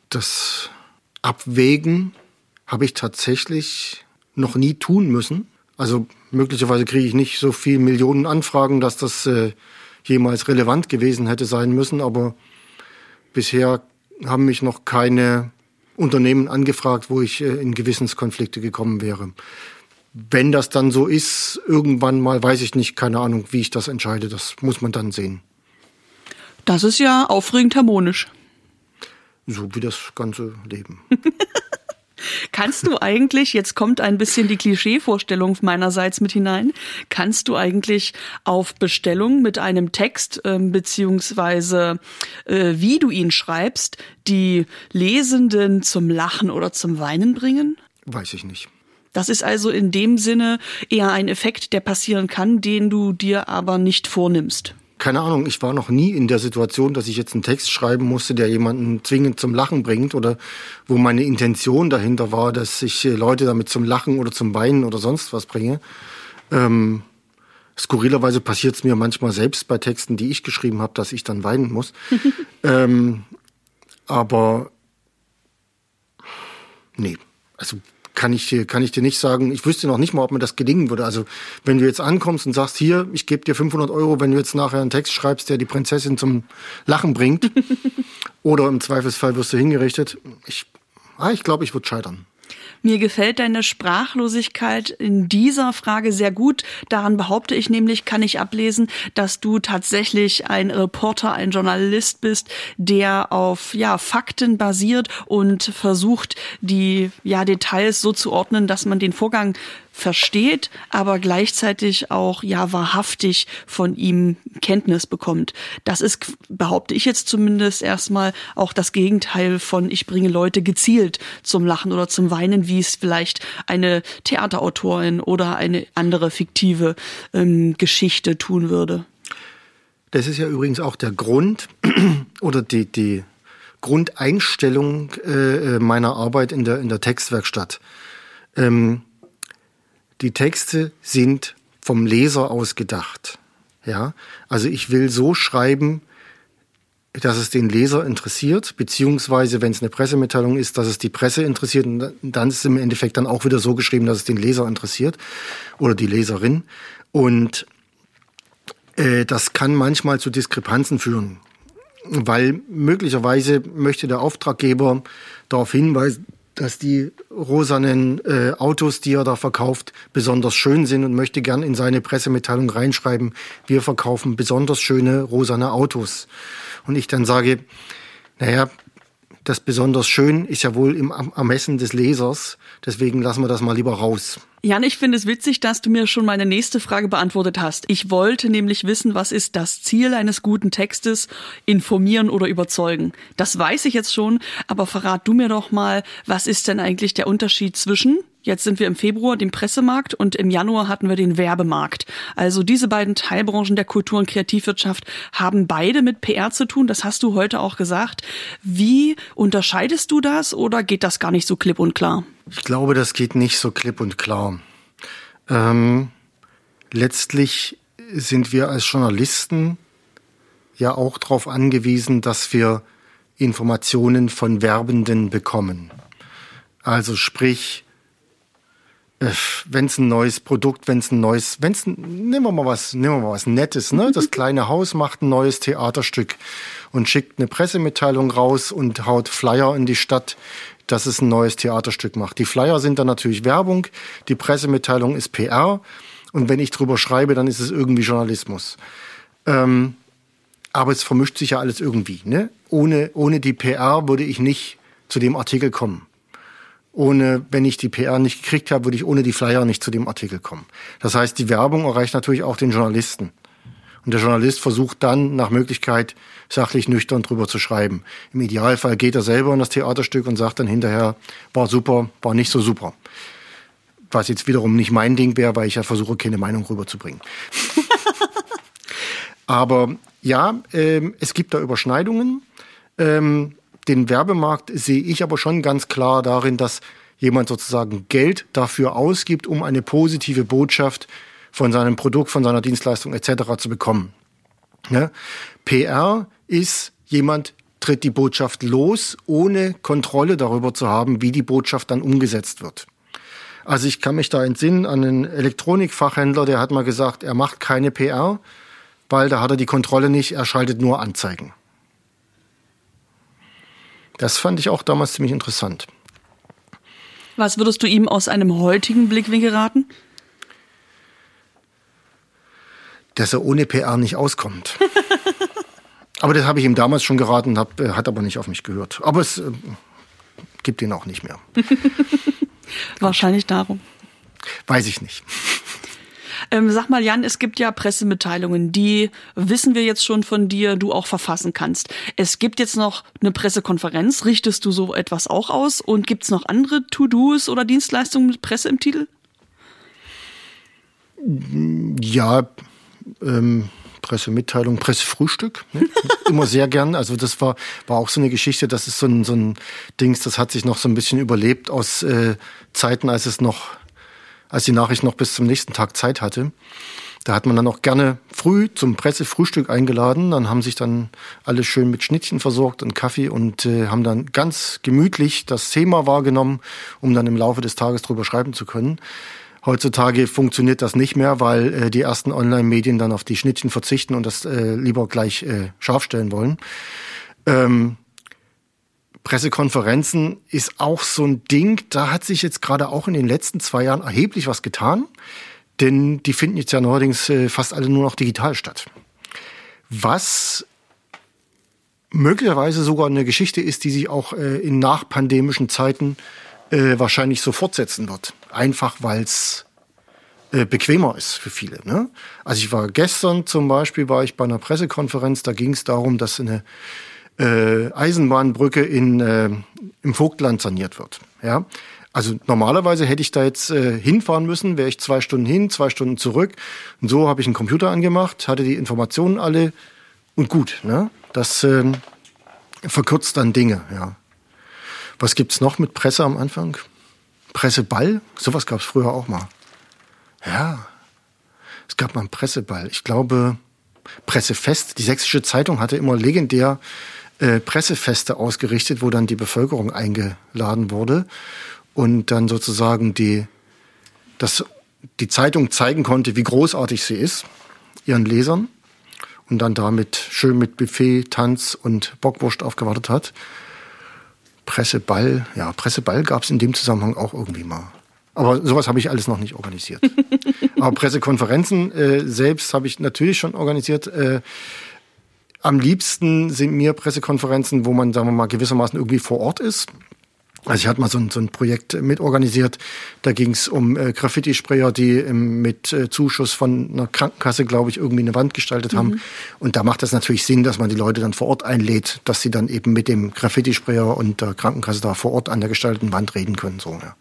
das Abwägen habe ich tatsächlich noch nie tun müssen. Also möglicherweise kriege ich nicht so viel Millionen Anfragen, dass das äh, jemals relevant gewesen hätte sein müssen, aber bisher haben mich noch keine Unternehmen angefragt, wo ich äh, in Gewissenskonflikte gekommen wäre. Wenn das dann so ist, irgendwann mal weiß ich nicht, keine Ahnung, wie ich das entscheide. Das muss man dann sehen. Das ist ja aufregend harmonisch. So wie das ganze Leben. *laughs* Kannst du eigentlich, jetzt kommt ein bisschen die Klischeevorstellung meinerseits mit hinein, kannst du eigentlich auf Bestellung mit einem Text ähm, beziehungsweise äh, wie du ihn schreibst, die Lesenden zum Lachen oder zum Weinen bringen? Weiß ich nicht. Das ist also in dem Sinne eher ein Effekt, der passieren kann, den du dir aber nicht vornimmst keine Ahnung, ich war noch nie in der Situation, dass ich jetzt einen Text schreiben musste, der jemanden zwingend zum Lachen bringt oder wo meine Intention dahinter war, dass ich äh, Leute damit zum Lachen oder zum Weinen oder sonst was bringe. Ähm, skurrilerweise passiert es mir manchmal selbst bei Texten, die ich geschrieben habe, dass ich dann weinen muss. *laughs* ähm, aber nee, also kann ich dir, kann ich dir nicht sagen. Ich wüsste noch nicht mal, ob mir das gelingen würde. Also, wenn du jetzt ankommst und sagst, hier, ich gebe dir 500 Euro, wenn du jetzt nachher einen Text schreibst, der die Prinzessin zum Lachen bringt, *laughs* oder im Zweifelsfall wirst du hingerichtet. Ich, ah, ich glaube, ich würde scheitern. Mir gefällt deine Sprachlosigkeit in dieser Frage sehr gut. Daran behaupte ich nämlich, kann ich ablesen, dass du tatsächlich ein Reporter, ein Journalist bist, der auf ja, Fakten basiert und versucht, die ja, Details so zu ordnen, dass man den Vorgang versteht, aber gleichzeitig auch ja wahrhaftig von ihm Kenntnis bekommt. Das ist, behaupte ich jetzt zumindest erstmal, auch das Gegenteil von ich bringe Leute gezielt zum Lachen oder zum Weinen, wie es vielleicht eine Theaterautorin oder eine andere fiktive ähm, Geschichte tun würde. Das ist ja übrigens auch der Grund *clears throat* oder die, die Grundeinstellung äh, meiner Arbeit in der, in der Textwerkstatt. Ähm, die Texte sind vom Leser aus gedacht. Ja, also ich will so schreiben, dass es den Leser interessiert, beziehungsweise wenn es eine Pressemitteilung ist, dass es die Presse interessiert und dann ist es im Endeffekt dann auch wieder so geschrieben, dass es den Leser interessiert oder die Leserin. Und äh, das kann manchmal zu Diskrepanzen führen, weil möglicherweise möchte der Auftraggeber darauf hinweisen, dass die rosanen äh, Autos, die er da verkauft, besonders schön sind und möchte gern in seine Pressemitteilung reinschreiben, wir verkaufen besonders schöne rosane Autos. Und ich dann sage, naja, das besonders schön ist ja wohl im Ermessen des Lesers, deswegen lassen wir das mal lieber raus. Jan, ich finde es witzig, dass du mir schon meine nächste Frage beantwortet hast. Ich wollte nämlich wissen, was ist das Ziel eines guten Textes? Informieren oder überzeugen? Das weiß ich jetzt schon, aber verrat du mir doch mal, was ist denn eigentlich der Unterschied zwischen Jetzt sind wir im Februar, dem Pressemarkt, und im Januar hatten wir den Werbemarkt. Also diese beiden Teilbranchen der Kultur- und Kreativwirtschaft haben beide mit PR zu tun. Das hast du heute auch gesagt. Wie unterscheidest du das oder geht das gar nicht so klipp und klar? Ich glaube, das geht nicht so klipp und klar. Ähm, letztlich sind wir als Journalisten ja auch darauf angewiesen, dass wir Informationen von Werbenden bekommen. Also sprich, äh, wenn es ein neues Produkt, wenn es ein neues, wenn es nehmen wir mal was, nehmen wir mal was Nettes, ne? Das *laughs* kleine Haus macht ein neues Theaterstück und schickt eine Pressemitteilung raus und haut Flyer in die Stadt, dass es ein neues Theaterstück macht. Die Flyer sind dann natürlich Werbung, die Pressemitteilung ist PR und wenn ich drüber schreibe, dann ist es irgendwie Journalismus. Ähm, aber es vermischt sich ja alles irgendwie. Ne? Ohne, ohne die PR würde ich nicht zu dem Artikel kommen ohne, wenn ich die PR nicht gekriegt habe, würde ich ohne die Flyer nicht zu dem Artikel kommen. Das heißt, die Werbung erreicht natürlich auch den Journalisten. Und der Journalist versucht dann nach Möglichkeit sachlich nüchtern drüber zu schreiben. Im Idealfall geht er selber in das Theaterstück und sagt dann hinterher, war super, war nicht so super. Was jetzt wiederum nicht mein Ding wäre, weil ich ja versuche, keine Meinung rüberzubringen. *laughs* Aber ja, ähm, es gibt da Überschneidungen. Ähm, den Werbemarkt sehe ich aber schon ganz klar darin, dass jemand sozusagen Geld dafür ausgibt, um eine positive Botschaft von seinem Produkt, von seiner Dienstleistung etc. zu bekommen. Ja? PR ist jemand tritt die Botschaft los, ohne Kontrolle darüber zu haben, wie die Botschaft dann umgesetzt wird. Also ich kann mich da entsinnen an einen Elektronikfachhändler, der hat mal gesagt, er macht keine PR, weil da hat er die Kontrolle nicht, er schaltet nur Anzeigen. Das fand ich auch damals ziemlich interessant. Was würdest du ihm aus einem heutigen Blickwinkel raten? Dass er ohne PR nicht auskommt. *laughs* aber das habe ich ihm damals schon geraten, hab, hat aber nicht auf mich gehört. Aber es äh, gibt ihn auch nicht mehr. *laughs* Wahrscheinlich darum. Weiß ich nicht. Ähm, sag mal, Jan, es gibt ja Pressemitteilungen, die wissen wir jetzt schon von dir, du auch verfassen kannst. Es gibt jetzt noch eine Pressekonferenz. Richtest du so etwas auch aus? Und gibt es noch andere To-Dos oder Dienstleistungen mit Presse im Titel? Ja, ähm, Pressemitteilung, Pressefrühstück. Ne? *laughs* Immer sehr gern. Also das war, war auch so eine Geschichte, das ist so ein, so ein Dings, das hat sich noch so ein bisschen überlebt aus äh, Zeiten, als es noch als die Nachricht noch bis zum nächsten Tag Zeit hatte. Da hat man dann auch gerne früh zum Pressefrühstück eingeladen. Dann haben sich dann alle schön mit Schnittchen versorgt und Kaffee und äh, haben dann ganz gemütlich das Thema wahrgenommen, um dann im Laufe des Tages drüber schreiben zu können. Heutzutage funktioniert das nicht mehr, weil äh, die ersten Online-Medien dann auf die Schnittchen verzichten und das äh, lieber gleich äh, scharf stellen wollen. Ähm, Pressekonferenzen ist auch so ein Ding. Da hat sich jetzt gerade auch in den letzten zwei Jahren erheblich was getan, denn die finden jetzt ja neuerdings äh, fast alle nur noch digital statt. Was möglicherweise sogar eine Geschichte ist, die sich auch äh, in nachpandemischen Zeiten äh, wahrscheinlich so fortsetzen wird. Einfach weil es bequemer ist für viele. Ne? Also ich war gestern zum Beispiel war ich bei einer Pressekonferenz, da ging es darum, dass eine äh, Eisenbahnbrücke in, äh, im Vogtland saniert wird. Ja? Also normalerweise hätte ich da jetzt äh, hinfahren müssen, wäre ich zwei Stunden hin, zwei Stunden zurück. Und so habe ich einen Computer angemacht, hatte die Informationen alle und gut. Ne? Das äh, verkürzt dann Dinge. Ja. Was gibt's noch mit Presse am Anfang? Presseball? Sowas gab's früher auch mal. Ja, es gab mal einen Presseball. Ich glaube, Pressefest. Die Sächsische Zeitung hatte immer legendär äh, Pressefeste ausgerichtet, wo dann die Bevölkerung eingeladen wurde und dann sozusagen die, das, die Zeitung zeigen konnte, wie großartig sie ist, ihren Lesern und dann damit schön mit Buffet, Tanz und Bockwurst aufgewartet hat. Presseball, ja, Presseball gab es in dem Zusammenhang auch irgendwie mal. Aber sowas habe ich alles noch nicht organisiert. *laughs* Aber Pressekonferenzen äh, selbst habe ich natürlich schon organisiert. Äh, am liebsten sind mir Pressekonferenzen, wo man, sagen wir mal, gewissermaßen irgendwie vor Ort ist. Also ich hatte mal so ein, so ein Projekt mitorganisiert. Da ging es um äh, Graffiti-Sprayer, die ähm, mit äh, Zuschuss von einer Krankenkasse, glaube ich, irgendwie eine Wand gestaltet mhm. haben. Und da macht das natürlich Sinn, dass man die Leute dann vor Ort einlädt, dass sie dann eben mit dem Graffiti-Sprayer und der Krankenkasse da vor Ort an der gestalteten Wand reden können. So, ja.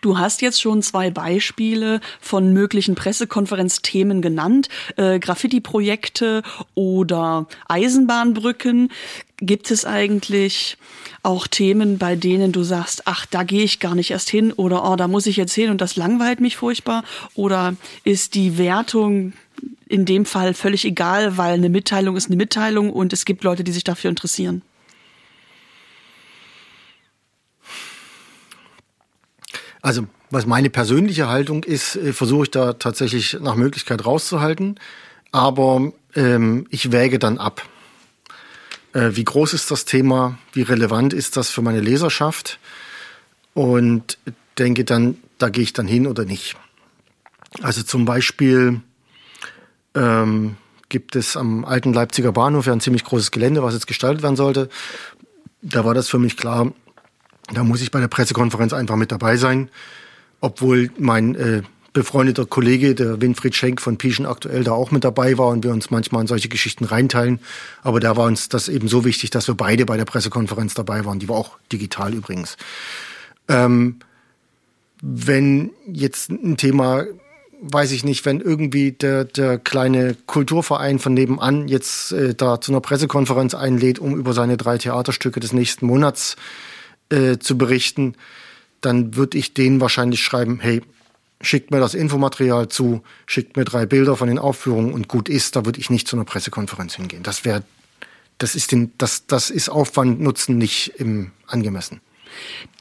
Du hast jetzt schon zwei Beispiele von möglichen Pressekonferenzthemen genannt, äh, Graffiti-Projekte oder Eisenbahnbrücken. Gibt es eigentlich auch Themen, bei denen du sagst, ach, da gehe ich gar nicht erst hin oder oh, da muss ich jetzt hin und das langweilt mich furchtbar? Oder ist die Wertung in dem Fall völlig egal, weil eine Mitteilung ist eine Mitteilung und es gibt Leute, die sich dafür interessieren? Also was meine persönliche Haltung ist, äh, versuche ich da tatsächlich nach Möglichkeit rauszuhalten. Aber ähm, ich wäge dann ab. Äh, wie groß ist das Thema? Wie relevant ist das für meine Leserschaft? Und denke dann, da gehe ich dann hin oder nicht. Also zum Beispiel ähm, gibt es am alten Leipziger Bahnhof ja ein ziemlich großes Gelände, was jetzt gestaltet werden sollte. Da war das für mich klar, da muss ich bei der Pressekonferenz einfach mit dabei sein, obwohl mein äh, befreundeter Kollege, der Winfried Schenk von Pieschen aktuell, da auch mit dabei war und wir uns manchmal in solche Geschichten reinteilen. Aber da war uns das eben so wichtig, dass wir beide bei der Pressekonferenz dabei waren. Die war auch digital übrigens. Ähm, wenn jetzt ein Thema, weiß ich nicht, wenn irgendwie der, der kleine Kulturverein von nebenan jetzt äh, da zu einer Pressekonferenz einlädt, um über seine drei Theaterstücke des nächsten Monats äh, zu berichten, dann würde ich denen wahrscheinlich schreiben, hey, schickt mir das Infomaterial zu, schickt mir drei Bilder von den Aufführungen und gut ist, da würde ich nicht zu einer Pressekonferenz hingehen. Das wäre, das ist den, das, das ist Aufwand Nutzen nicht im angemessen.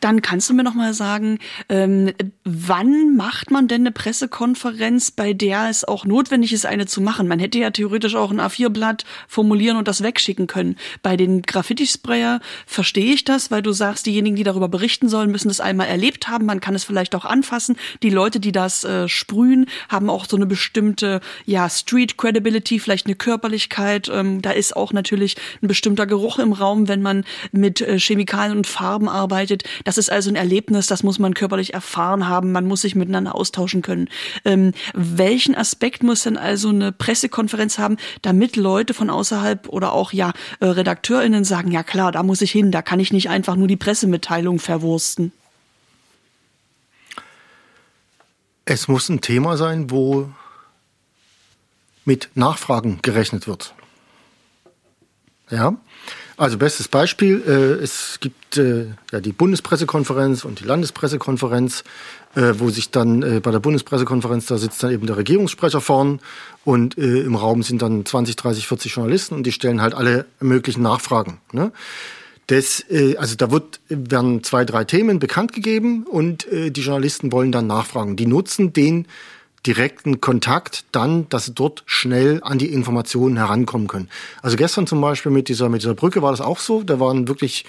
Dann kannst du mir noch mal sagen, ähm, wann macht man denn eine Pressekonferenz, bei der es auch notwendig ist, eine zu machen? Man hätte ja theoretisch auch ein A4-Blatt formulieren und das wegschicken können. Bei den Graffiti-Sprayer verstehe ich das, weil du sagst, diejenigen, die darüber berichten sollen, müssen das einmal erlebt haben. Man kann es vielleicht auch anfassen. Die Leute, die das äh, sprühen, haben auch so eine bestimmte, ja, Street Credibility, vielleicht eine Körperlichkeit. Ähm, da ist auch natürlich ein bestimmter Geruch im Raum, wenn man mit äh, Chemikalien und Farben arbeitet. Das ist also ein Erlebnis, das muss man körperlich erfahren haben, man muss sich miteinander austauschen können. Ähm, welchen Aspekt muss denn also eine Pressekonferenz haben, damit Leute von außerhalb oder auch ja äh, RedakteurInnen sagen, ja klar, da muss ich hin, da kann ich nicht einfach nur die Pressemitteilung verwursten? Es muss ein Thema sein, wo mit Nachfragen gerechnet wird. Ja, also bestes Beispiel, äh, es gibt äh, ja die Bundespressekonferenz und die Landespressekonferenz, äh, wo sich dann äh, bei der Bundespressekonferenz, da sitzt dann eben der Regierungssprecher vorn und äh, im Raum sind dann 20, 30, 40 Journalisten und die stellen halt alle möglichen Nachfragen. Ne? Das, äh, also da wird, werden zwei, drei Themen bekannt gegeben und äh, die Journalisten wollen dann nachfragen. Die nutzen den direkten Kontakt dann, dass sie dort schnell an die Informationen herankommen können. Also gestern zum Beispiel mit dieser, mit dieser Brücke war das auch so. Da waren wirklich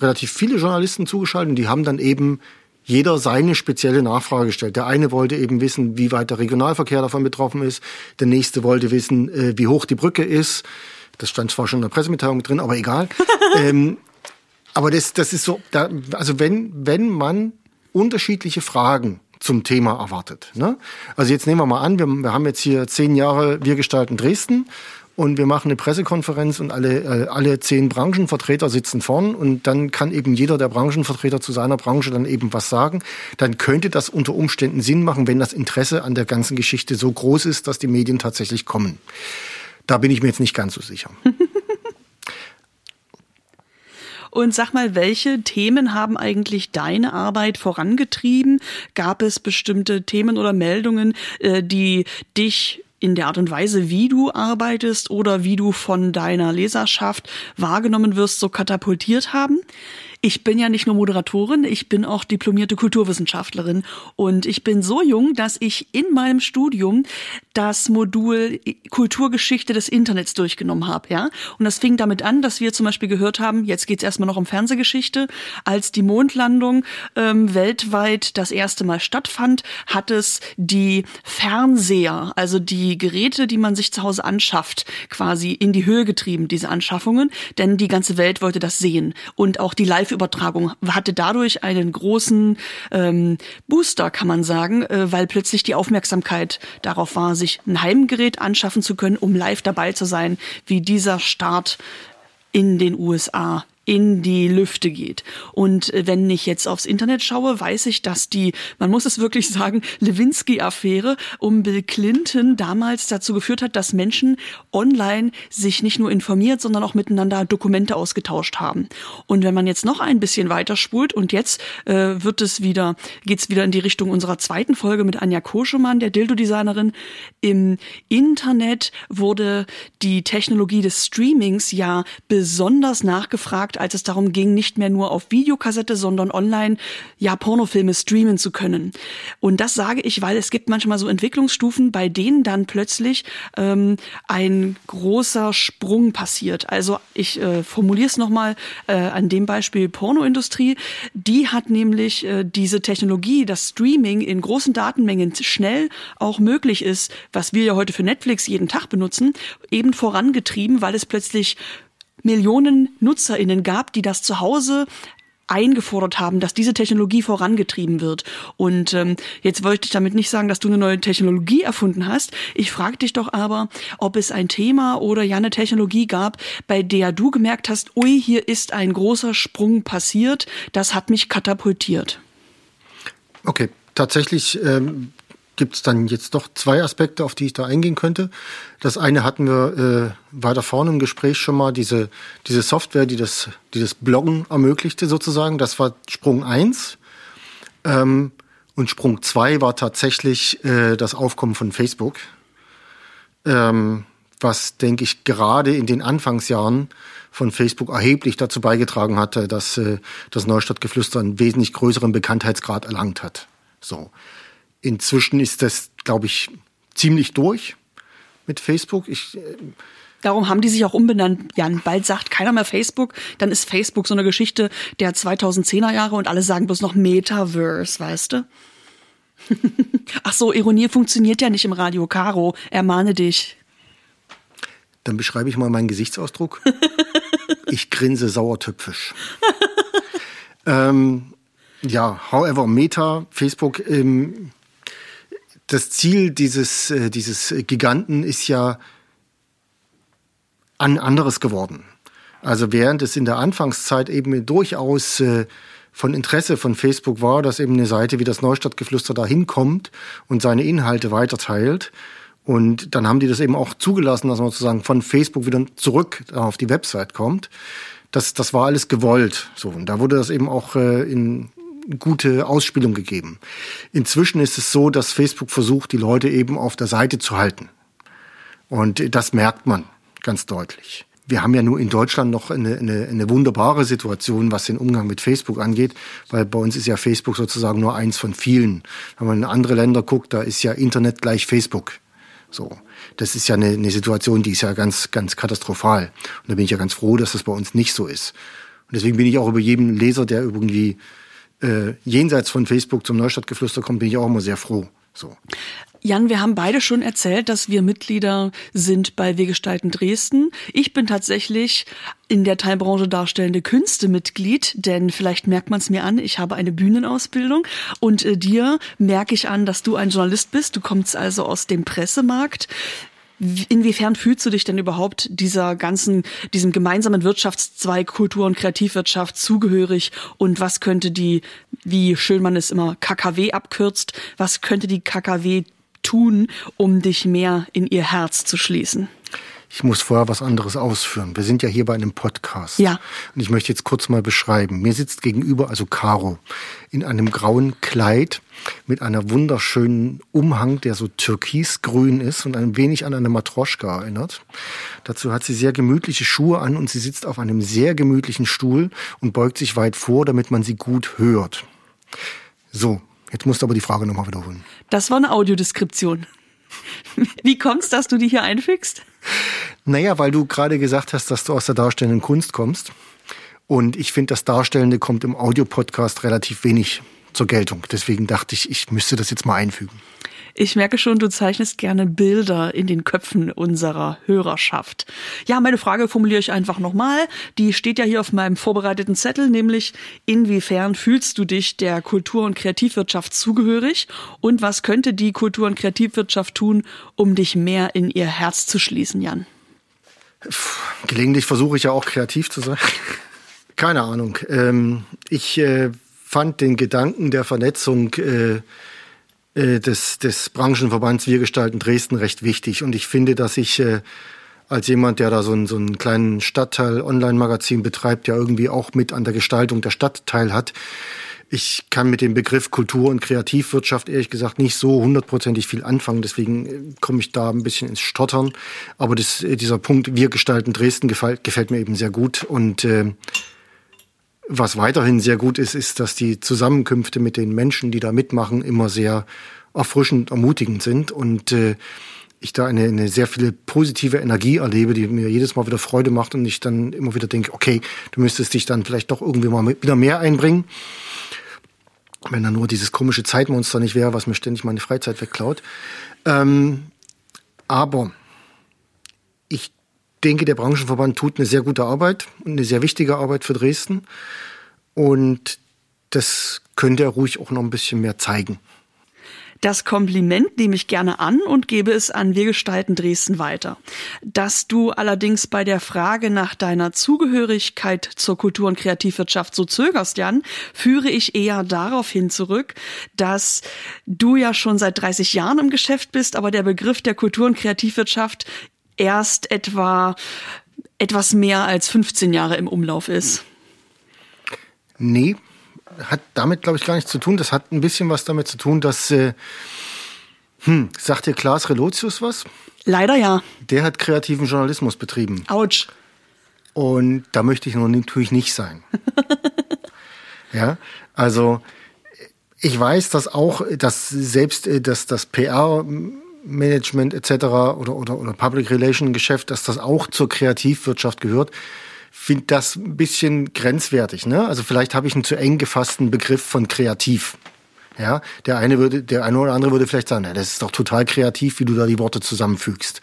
relativ viele Journalisten zugeschaltet und die haben dann eben jeder seine spezielle Nachfrage gestellt. Der eine wollte eben wissen, wie weit der Regionalverkehr davon betroffen ist. Der nächste wollte wissen, äh, wie hoch die Brücke ist. Das stand zwar schon in der Pressemitteilung drin, aber egal. *laughs* ähm, aber das, das ist so, da, also wenn, wenn man unterschiedliche Fragen zum Thema erwartet. Ne? Also jetzt nehmen wir mal an, wir, wir haben jetzt hier zehn Jahre Wir gestalten Dresden und wir machen eine Pressekonferenz und alle, äh, alle zehn Branchenvertreter sitzen vorn und dann kann eben jeder der Branchenvertreter zu seiner Branche dann eben was sagen. Dann könnte das unter Umständen Sinn machen, wenn das Interesse an der ganzen Geschichte so groß ist, dass die Medien tatsächlich kommen. Da bin ich mir jetzt nicht ganz so sicher. *laughs* Und sag mal, welche Themen haben eigentlich deine Arbeit vorangetrieben? Gab es bestimmte Themen oder Meldungen, äh, die dich in der Art und Weise, wie du arbeitest oder wie du von deiner Leserschaft wahrgenommen wirst, so katapultiert haben? Ich bin ja nicht nur Moderatorin, ich bin auch diplomierte Kulturwissenschaftlerin. Und ich bin so jung, dass ich in meinem Studium das Modul Kulturgeschichte des Internets durchgenommen habe, ja. Und das fing damit an, dass wir zum Beispiel gehört haben, jetzt geht's erstmal noch um Fernsehgeschichte, als die Mondlandung ähm, weltweit das erste Mal stattfand, hat es die Fernseher, also die Geräte, die man sich zu Hause anschafft, quasi in die Höhe getrieben, diese Anschaffungen, denn die ganze Welt wollte das sehen. Und auch die Live Live-Übertragung hatte dadurch einen großen ähm, Booster, kann man sagen, äh, weil plötzlich die Aufmerksamkeit darauf war, sich ein Heimgerät anschaffen zu können, um live dabei zu sein, wie dieser Start in den USA in die Lüfte geht. Und äh, wenn ich jetzt aufs Internet schaue, weiß ich, dass die, man muss es wirklich *laughs* sagen, Lewinsky-Affäre um Bill Clinton damals dazu geführt hat, dass Menschen online sich nicht nur informiert, sondern auch miteinander Dokumente ausgetauscht haben. Und wenn man jetzt noch ein bisschen weiter spult und jetzt äh, wird es wieder, geht's wieder in die Richtung unserer zweiten Folge mit Anja Koschemann, der Dildo-Designerin. Im Internet wurde die Technologie des Streamings ja besonders nachgefragt, als es darum ging, nicht mehr nur auf Videokassette, sondern online ja Pornofilme streamen zu können. Und das sage ich, weil es gibt manchmal so Entwicklungsstufen, bei denen dann plötzlich ähm, ein großer Sprung passiert. Also ich äh, formuliere es nochmal äh, an dem Beispiel Pornoindustrie. Die hat nämlich äh, diese Technologie, dass Streaming in großen Datenmengen schnell auch möglich ist, was wir ja heute für Netflix jeden Tag benutzen, eben vorangetrieben, weil es plötzlich Millionen NutzerInnen gab, die das zu Hause eingefordert haben, dass diese Technologie vorangetrieben wird. Und ähm, jetzt wollte ich damit nicht sagen, dass du eine neue Technologie erfunden hast. Ich frage dich doch aber, ob es ein Thema oder ja eine Technologie gab, bei der du gemerkt hast, ui, hier ist ein großer Sprung passiert, das hat mich katapultiert. Okay, tatsächlich ähm, gibt es dann jetzt doch zwei Aspekte, auf die ich da eingehen könnte. Das eine hatten wir äh, weiter vorne im Gespräch schon mal, diese, diese Software, die das, die das Bloggen ermöglichte sozusagen. Das war Sprung eins ähm, und Sprung zwei war tatsächlich äh, das Aufkommen von Facebook. Ähm, was, denke ich, gerade in den Anfangsjahren von Facebook erheblich dazu beigetragen hatte, dass äh, das Neustadtgeflüster einen wesentlich größeren Bekanntheitsgrad erlangt hat. So. Inzwischen ist das, glaube ich, ziemlich durch mit Facebook. Ich, äh Darum haben die sich auch umbenannt, Jan. Bald sagt keiner mehr Facebook, dann ist Facebook so eine Geschichte der 2010er Jahre und alle sagen bloß noch Metaverse, weißt du? *laughs* Ach so, Ironie funktioniert ja nicht im Radio. Caro, ermahne dich. Dann beschreibe ich mal meinen Gesichtsausdruck. *laughs* ich grinse sauertöpfisch. ähm, ja, however, Meta, Facebook, ähm, das Ziel dieses, äh, dieses Giganten ist ja ein anderes geworden. Also während es in der Anfangszeit eben durchaus äh, von Interesse von Facebook war, dass eben eine Seite wie das Neustadtgeflüster da hinkommt und seine Inhalte weiterteilt. Und dann haben die das eben auch zugelassen, dass man sozusagen von Facebook wieder zurück auf die Website kommt. Das, das war alles gewollt. So, und da wurde das eben auch äh, in gute Ausspielung gegeben. Inzwischen ist es so, dass Facebook versucht, die Leute eben auf der Seite zu halten. Und das merkt man ganz deutlich. Wir haben ja nur in Deutschland noch eine, eine, eine wunderbare Situation, was den Umgang mit Facebook angeht, weil bei uns ist ja Facebook sozusagen nur eins von vielen. Wenn man in andere Länder guckt, da ist ja Internet gleich Facebook. So. Das ist ja eine, eine Situation, die ist ja ganz, ganz katastrophal. Und da bin ich ja ganz froh, dass das bei uns nicht so ist. Und deswegen bin ich auch über jedem Leser, der irgendwie äh, jenseits von Facebook zum Neustadtgeflüster kommt, bin ich auch immer sehr froh. So. Jan, wir haben beide schon erzählt, dass wir Mitglieder sind bei Wir gestalten Dresden. Ich bin tatsächlich in der Teilbranche darstellende Künste Mitglied, denn vielleicht merkt man es mir an, ich habe eine Bühnenausbildung und äh, dir merke ich an, dass du ein Journalist bist. Du kommst also aus dem Pressemarkt. Inwiefern fühlst du dich denn überhaupt dieser ganzen, diesem gemeinsamen Wirtschaftszweig Kultur- und Kreativwirtschaft zugehörig? Und was könnte die, wie schön man es immer KKW abkürzt, was könnte die KKW tun, um dich mehr in ihr Herz zu schließen? Ich muss vorher was anderes ausführen. Wir sind ja hier bei einem Podcast. Ja. Und ich möchte jetzt kurz mal beschreiben. Mir sitzt gegenüber also Caro in einem grauen Kleid mit einer wunderschönen Umhang, der so türkisgrün ist und ein wenig an eine Matroschka erinnert. Dazu hat sie sehr gemütliche Schuhe an und sie sitzt auf einem sehr gemütlichen Stuhl und beugt sich weit vor, damit man sie gut hört. So, jetzt musst du aber die Frage nochmal wiederholen. Das war eine Audiodeskription. *laughs* Wie kommt's, dass du die hier einfügst? Naja, weil du gerade gesagt hast, dass du aus der darstellenden Kunst kommst. Und ich finde, das Darstellende kommt im Audiopodcast relativ wenig zur Geltung. Deswegen dachte ich, ich müsste das jetzt mal einfügen. Ich merke schon, du zeichnest gerne Bilder in den Köpfen unserer Hörerschaft. Ja, meine Frage formuliere ich einfach nochmal. Die steht ja hier auf meinem vorbereiteten Zettel, nämlich inwiefern fühlst du dich der Kultur- und Kreativwirtschaft zugehörig und was könnte die Kultur- und Kreativwirtschaft tun, um dich mehr in ihr Herz zu schließen, Jan? Gelegentlich versuche ich ja auch kreativ zu sein. Keine Ahnung. Ähm, ich äh, fand den Gedanken der Vernetzung äh, des, des Branchenverbands Wir gestalten Dresden recht wichtig. Und ich finde, dass ich äh, als jemand, der da so einen, so einen kleinen Stadtteil-Online-Magazin betreibt, ja irgendwie auch mit an der Gestaltung der Stadt teil hat. Ich kann mit dem Begriff Kultur- und Kreativwirtschaft ehrlich gesagt nicht so hundertprozentig viel anfangen. Deswegen äh, komme ich da ein bisschen ins Stottern. Aber das, dieser Punkt, wir gestalten Dresden, gefällt, gefällt mir eben sehr gut. Und äh, was weiterhin sehr gut ist, ist, dass die Zusammenkünfte mit den Menschen, die da mitmachen, immer sehr erfrischend, ermutigend sind. Und äh, ich da eine, eine sehr viele positive Energie erlebe, die mir jedes Mal wieder Freude macht und ich dann immer wieder denke, okay, du müsstest dich dann vielleicht doch irgendwie mal wieder mehr einbringen. Wenn da nur dieses komische Zeitmonster nicht wäre, was mir ständig meine Freizeit wegklaut. Ähm, aber ich denke, der Branchenverband tut eine sehr gute Arbeit und eine sehr wichtige Arbeit für Dresden. Und das könnte er ruhig auch noch ein bisschen mehr zeigen. Das Kompliment nehme ich gerne an und gebe es an Wir gestalten Dresden weiter. Dass du allerdings bei der Frage nach deiner Zugehörigkeit zur Kultur- und Kreativwirtschaft so zögerst, Jan, führe ich eher darauf hin zurück, dass du ja schon seit 30 Jahren im Geschäft bist, aber der Begriff der Kultur- und Kreativwirtschaft erst etwa etwas mehr als 15 Jahre im Umlauf ist. Nee, hat damit, glaube ich, gar nichts zu tun. Das hat ein bisschen was damit zu tun, dass, äh, hm, sagt dir Klaas Relotius was? Leider ja. Der hat kreativen Journalismus betrieben. Autsch. Und da möchte ich natürlich nicht sein. *laughs* ja, also ich weiß, dass auch, dass selbst äh, dass das PR Management etc. oder, oder, oder Public Relation Geschäft, dass das auch zur Kreativwirtschaft gehört finde das ein bisschen grenzwertig. Ne? Also vielleicht habe ich einen zu eng gefassten Begriff von kreativ. Ja, der eine würde, der eine oder andere würde vielleicht sagen, na, das ist doch total kreativ, wie du da die Worte zusammenfügst.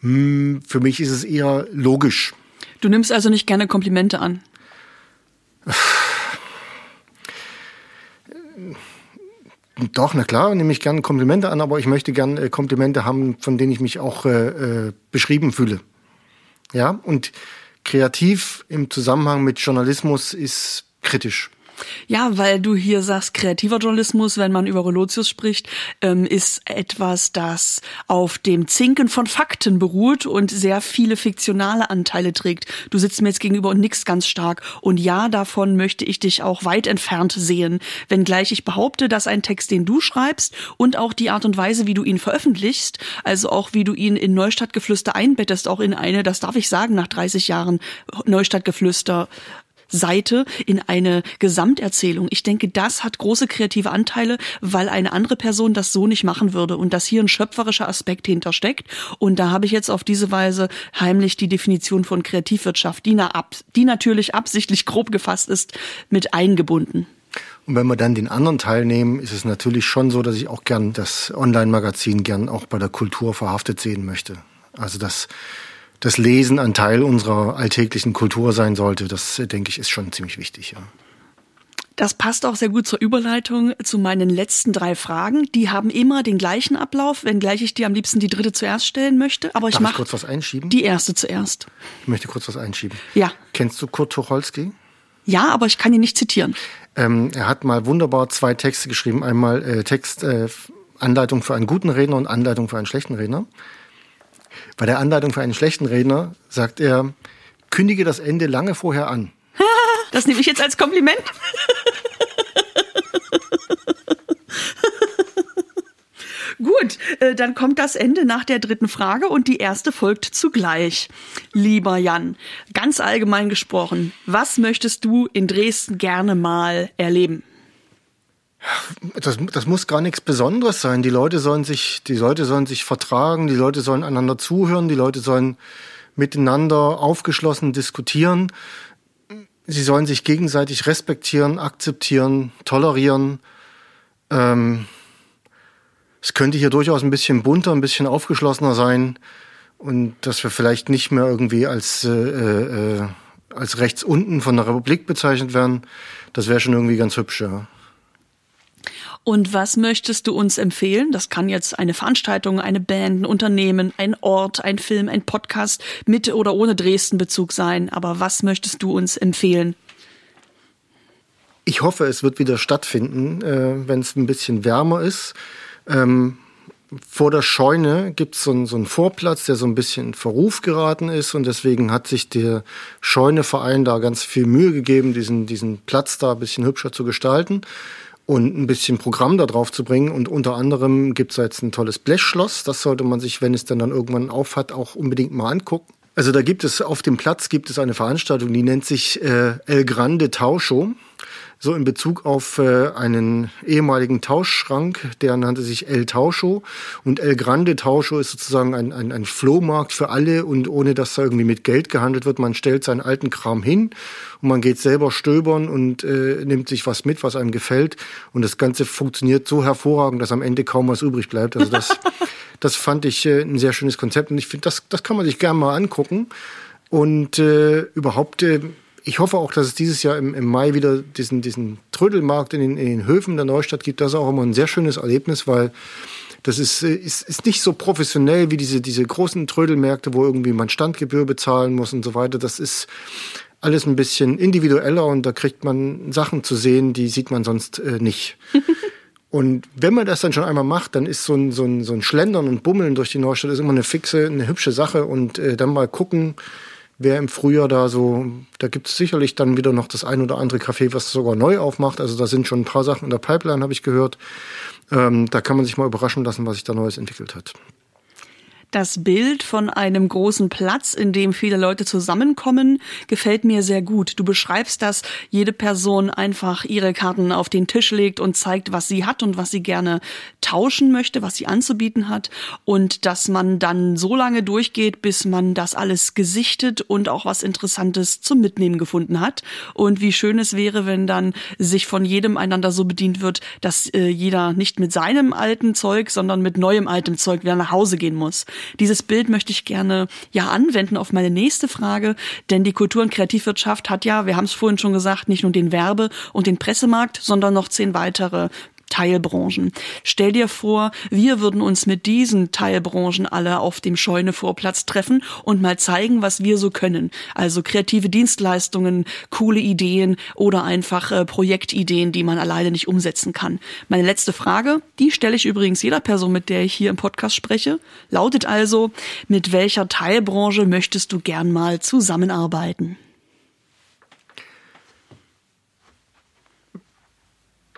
Hm, für mich ist es eher logisch. Du nimmst also nicht gerne Komplimente an. Doch, na klar, nehme ich gerne Komplimente an, aber ich möchte gerne äh, Komplimente haben, von denen ich mich auch äh, äh, beschrieben fühle. Ja, und kreativ im Zusammenhang mit Journalismus ist kritisch. Ja, weil du hier sagst, kreativer Journalismus, wenn man über Relotius spricht, ähm, ist etwas, das auf dem Zinken von Fakten beruht und sehr viele fiktionale Anteile trägt. Du sitzt mir jetzt gegenüber und nix ganz stark. Und ja, davon möchte ich dich auch weit entfernt sehen. Wenngleich ich behaupte, dass ein Text, den du schreibst und auch die Art und Weise, wie du ihn veröffentlichst, also auch wie du ihn in Neustadtgeflüster einbettest, auch in eine, das darf ich sagen, nach 30 Jahren Neustadtgeflüster Seite in eine Gesamterzählung. Ich denke, das hat große kreative Anteile, weil eine andere Person das so nicht machen würde und dass hier ein schöpferischer Aspekt hintersteckt. Und da habe ich jetzt auf diese Weise heimlich die Definition von Kreativwirtschaft, die, na ab, die natürlich absichtlich grob gefasst ist, mit eingebunden. Und wenn wir dann den anderen Teil nehmen, ist es natürlich schon so, dass ich auch gern das Online-Magazin gern auch bei der Kultur verhaftet sehen möchte. Also das das Lesen ein Teil unserer alltäglichen Kultur sein sollte, das denke ich ist schon ziemlich wichtig. Ja. Das passt auch sehr gut zur Überleitung zu meinen letzten drei Fragen. Die haben immer den gleichen Ablauf, wenngleich ich dir am liebsten die dritte zuerst stellen möchte. Aber ich mache kurz was einschieben. Die erste zuerst. Ich möchte kurz was einschieben. Ja. Kennst du Kurt Tucholsky? Ja, aber ich kann ihn nicht zitieren. Ähm, er hat mal wunderbar zwei Texte geschrieben. Einmal äh, Text äh, Anleitung für einen guten Redner und Anleitung für einen schlechten Redner. Bei der Anleitung für einen schlechten Redner sagt er, kündige das Ende lange vorher an. *laughs* Das nehme ich jetzt als Kompliment. *laughs* Gut, äh, dann kommt das Ende nach der dritten Frage und die erste folgt zugleich. Lieber Jan, ganz allgemein gesprochen, was möchtest du in Dresden gerne mal erleben? Das, das muss gar nichts Besonderes sein. Die Leute sollen sich, die Leute sollen sich vertragen, die Leute sollen einander zuhören, die Leute sollen miteinander aufgeschlossen diskutieren. Sie sollen sich gegenseitig respektieren, akzeptieren, tolerieren. Ähm, es könnte hier durchaus ein bisschen bunter, ein bisschen aufgeschlossener sein und dass wir vielleicht nicht mehr irgendwie als, äh, äh, als rechts unten von der Republik bezeichnet werden. Das wäre schon irgendwie ganz hübsch, ja. Und was möchtest du uns empfehlen? Das kann jetzt eine Veranstaltung, eine Band, ein Unternehmen, ein Ort, ein Film, ein Podcast mit oder ohne Dresden-Bezug sein. Aber was möchtest du uns empfehlen? Ich hoffe, es wird wieder stattfinden, äh, wenn es ein bisschen wärmer ist. Ähm, vor der Scheune gibt es so, so einen Vorplatz, der so ein bisschen in Verruf geraten ist und deswegen hat sich der Scheuneverein da ganz viel Mühe gegeben, diesen, diesen Platz da ein bisschen hübscher zu gestalten und ein bisschen Programm da drauf zu bringen. Und unter anderem gibt es jetzt ein tolles Blechschloss. Das sollte man sich, wenn es dann, dann irgendwann aufhat, auch unbedingt mal angucken. Also da gibt es auf dem Platz gibt es eine Veranstaltung, die nennt sich äh, El Grande Tauscho so in Bezug auf äh, einen ehemaligen Tauschschrank, der nannte sich El Tauscho. Und El Grande Tauscho ist sozusagen ein, ein, ein Flohmarkt für alle und ohne dass da irgendwie mit Geld gehandelt wird. Man stellt seinen alten Kram hin und man geht selber stöbern und äh, nimmt sich was mit, was einem gefällt. Und das Ganze funktioniert so hervorragend, dass am Ende kaum was übrig bleibt. Also das, *laughs* das fand ich äh, ein sehr schönes Konzept und ich finde, das, das kann man sich gerne mal angucken. Und äh, überhaupt äh, ich hoffe auch, dass es dieses Jahr im, im Mai wieder diesen, diesen Trödelmarkt in den, in den Höfen der Neustadt gibt. Das ist auch immer ein sehr schönes Erlebnis, weil das ist, äh, ist, ist nicht so professionell wie diese, diese großen Trödelmärkte, wo irgendwie man Standgebühr bezahlen muss und so weiter. Das ist alles ein bisschen individueller und da kriegt man Sachen zu sehen, die sieht man sonst äh, nicht. *laughs* Und wenn man das dann schon einmal macht, dann ist so ein, so ein, so ein Schlendern und Bummeln durch die Neustadt ist immer eine fixe, eine hübsche Sache und äh, dann mal gucken, wer im Frühjahr da so, da gibt es sicherlich dann wieder noch das ein oder andere Café, was sogar neu aufmacht. Also da sind schon ein paar Sachen in der Pipeline, habe ich gehört. Ähm, da kann man sich mal überraschen lassen, was sich da Neues entwickelt hat das Bild von einem großen Platz, in dem viele Leute zusammenkommen, gefällt mir sehr gut. Du beschreibst, dass jede Person einfach ihre Karten auf den Tisch legt und zeigt, was sie hat und was sie gerne tauschen möchte, was sie anzubieten hat und dass man dann so lange durchgeht, bis man das alles gesichtet und auch was Interessantes zum Mitnehmen gefunden hat. Und wie schön es wäre, wenn dann sich von jedem einander so bedient wird, dass äh, jeder nicht mit seinem alten Zeug, sondern mit neuem altem Zeug wieder nach Hause gehen muss. Dieses Bild möchte ich gerne ja anwenden auf meine nächste Frage, denn die Kultur- und Kreativwirtschaft hat ja, wir haben es vorhin schon gesagt, nicht nur den Werbe- und den Pressemarkt, sondern noch zehn weitere Teilbranchen. Stell dir vor, wir würden uns mit diesen Teilbranchen alle auf dem Scheunevorplatz treffen und mal zeigen, was wir so können. Also kreative Dienstleistungen, coole Ideen oder einfach äh, Projektideen, die man alleine nicht umsetzen kann. Meine letzte Frage, die stelle ich übrigens jeder Person, mit der ich hier im Podcast spreche, lautet also, mit welcher Teilbranche möchtest du gern mal zusammenarbeiten?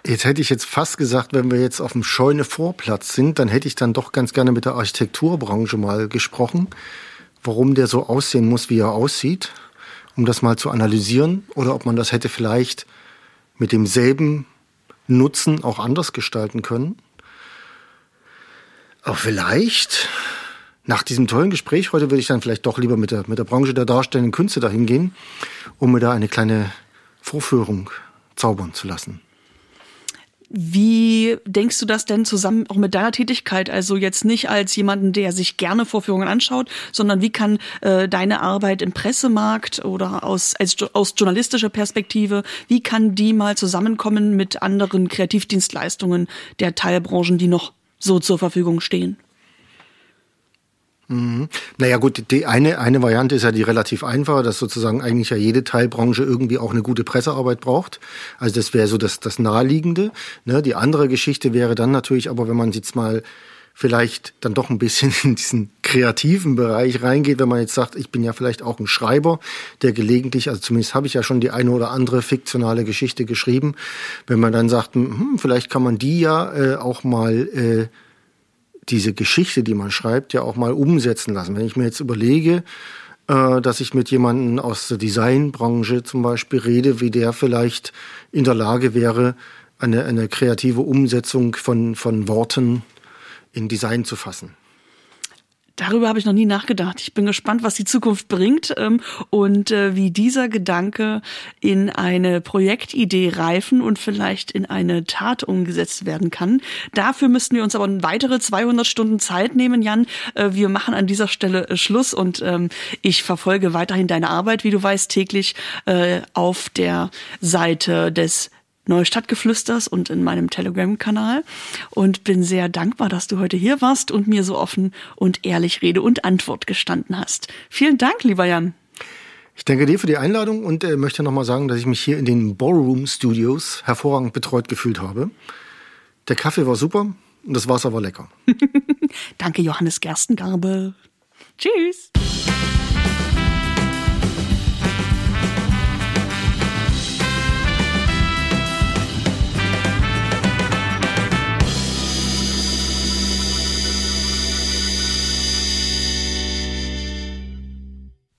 Jetzt hätte ich jetzt fast gesagt, wenn wir jetzt auf dem Scheune-Vorplatz sind, dann hätte ich dann doch ganz gerne mit der Architekturbranche mal gesprochen, warum der so aussehen muss, wie er aussieht, um das mal zu analysieren oder ob man das hätte vielleicht mit demselben Nutzen auch anders gestalten können. Aber vielleicht, nach diesem tollen Gespräch heute, würde ich dann vielleicht doch lieber mit der, mit der Branche der darstellenden Künste dahin gehen, um mir da eine kleine Vorführung zaubern zu lassen. Wie denkst du das denn zusammen auch mit deiner Tätigkeit? Also jetzt nicht als jemanden, der sich gerne Vorführungen anschaut, sondern wie kann äh, deine Arbeit im Pressemarkt oder aus, als, aus journalistischer Perspektive, wie kann die mal zusammenkommen mit anderen Kreativdienstleistungen der Teilbranchen, die noch so zur Verfügung stehen? Mhm. Naja gut, die eine, eine Variante ist ja die relativ einfache, dass sozusagen eigentlich ja jede Teilbranche irgendwie auch eine gute Pressearbeit braucht. Also das wäre so das, das Naheliegende. Ne? Die andere Geschichte wäre dann natürlich, aber wenn man jetzt mal vielleicht dann doch ein bisschen *laughs* in diesen kreativen Bereich reingeht, wenn man jetzt sagt, ich bin ja vielleicht auch ein Schreiber, der gelegentlich, also zumindest habe ich ja schon die eine oder andere fiktionale Geschichte geschrieben, wenn man dann sagt, hm, vielleicht kann man die ja äh, auch mal äh, diese Geschichte, die man schreibt, ja auch mal umsetzen lassen. Wenn ich mir jetzt überlege, äh, dass ich mit jemandem aus der Designbranche zum Beispiel rede, wie der vielleicht in der Lage wäre, eine, eine kreative Umsetzung von, von Worten in Design zu fassen. Darüber habe ich noch nie nachgedacht. Ich bin gespannt, was die Zukunft bringt ähm, und äh, wie dieser Gedanke in eine Projektidee reifen und vielleicht in eine Tat umgesetzt werden kann. Dafür müssten wir uns aber weitere 200 Stunden Zeit nehmen, Jan. Äh, wir machen an dieser Stelle äh, Schluss und ähm, ich verfolge weiterhin deine Arbeit, wie du weißt, täglich äh, auf der Seite des Neustadtgeflüsters und in meinem Telegram-Kanal und bin sehr dankbar, dass du heute hier warst und mir so offen und ehrlich Rede und Antwort gestanden hast. Vielen Dank, lieber Jan. Ich danke dir für die Einladung und äh, möchte nochmal sagen, dass ich mich hier in den Ballroom Studios hervorragend betreut gefühlt habe. Der Kaffee war super und das Wasser war lecker. *laughs* danke, Johannes Gerstengarbe. Tschüss.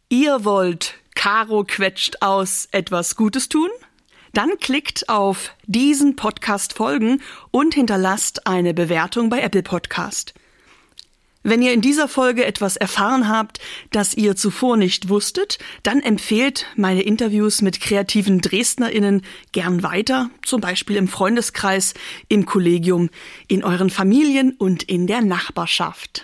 Ihr wollt Caro quetscht aus etwas Gutes tun? Dann klickt auf diesen Podcast folgen und hinterlasst eine Bewertung bei Apple Podcast. Wenn ihr in dieser Folge etwas erfahren habt, das ihr zuvor nicht wusstet, dann empfehlt meine Interviews mit kreativen Dresdnerinnen gern weiter, zum Beispiel im Freundeskreis, im Kollegium, in euren Familien und in der Nachbarschaft.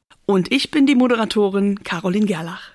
Und ich bin die Moderatorin Caroline Gerlach.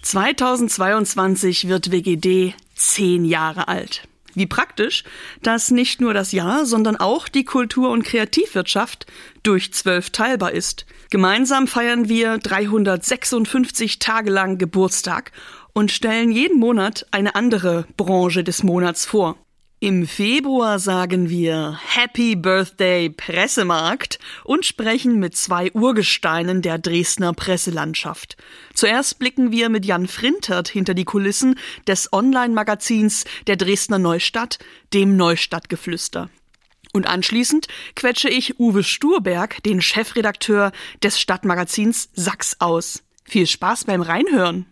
2022 wird WGD zehn Jahre alt. Wie praktisch, dass nicht nur das Jahr, sondern auch die Kultur- und Kreativwirtschaft durch zwölf teilbar ist. Gemeinsam feiern wir 356 Tage lang Geburtstag und stellen jeden Monat eine andere Branche des Monats vor. Im Februar sagen wir Happy Birthday Pressemarkt und sprechen mit zwei Urgesteinen der Dresdner Presselandschaft. Zuerst blicken wir mit Jan Frintert hinter die Kulissen des Online-Magazins der Dresdner Neustadt, dem Neustadtgeflüster. Und anschließend quetsche ich Uwe Sturberg, den Chefredakteur des Stadtmagazins Sachs aus. Viel Spaß beim Reinhören!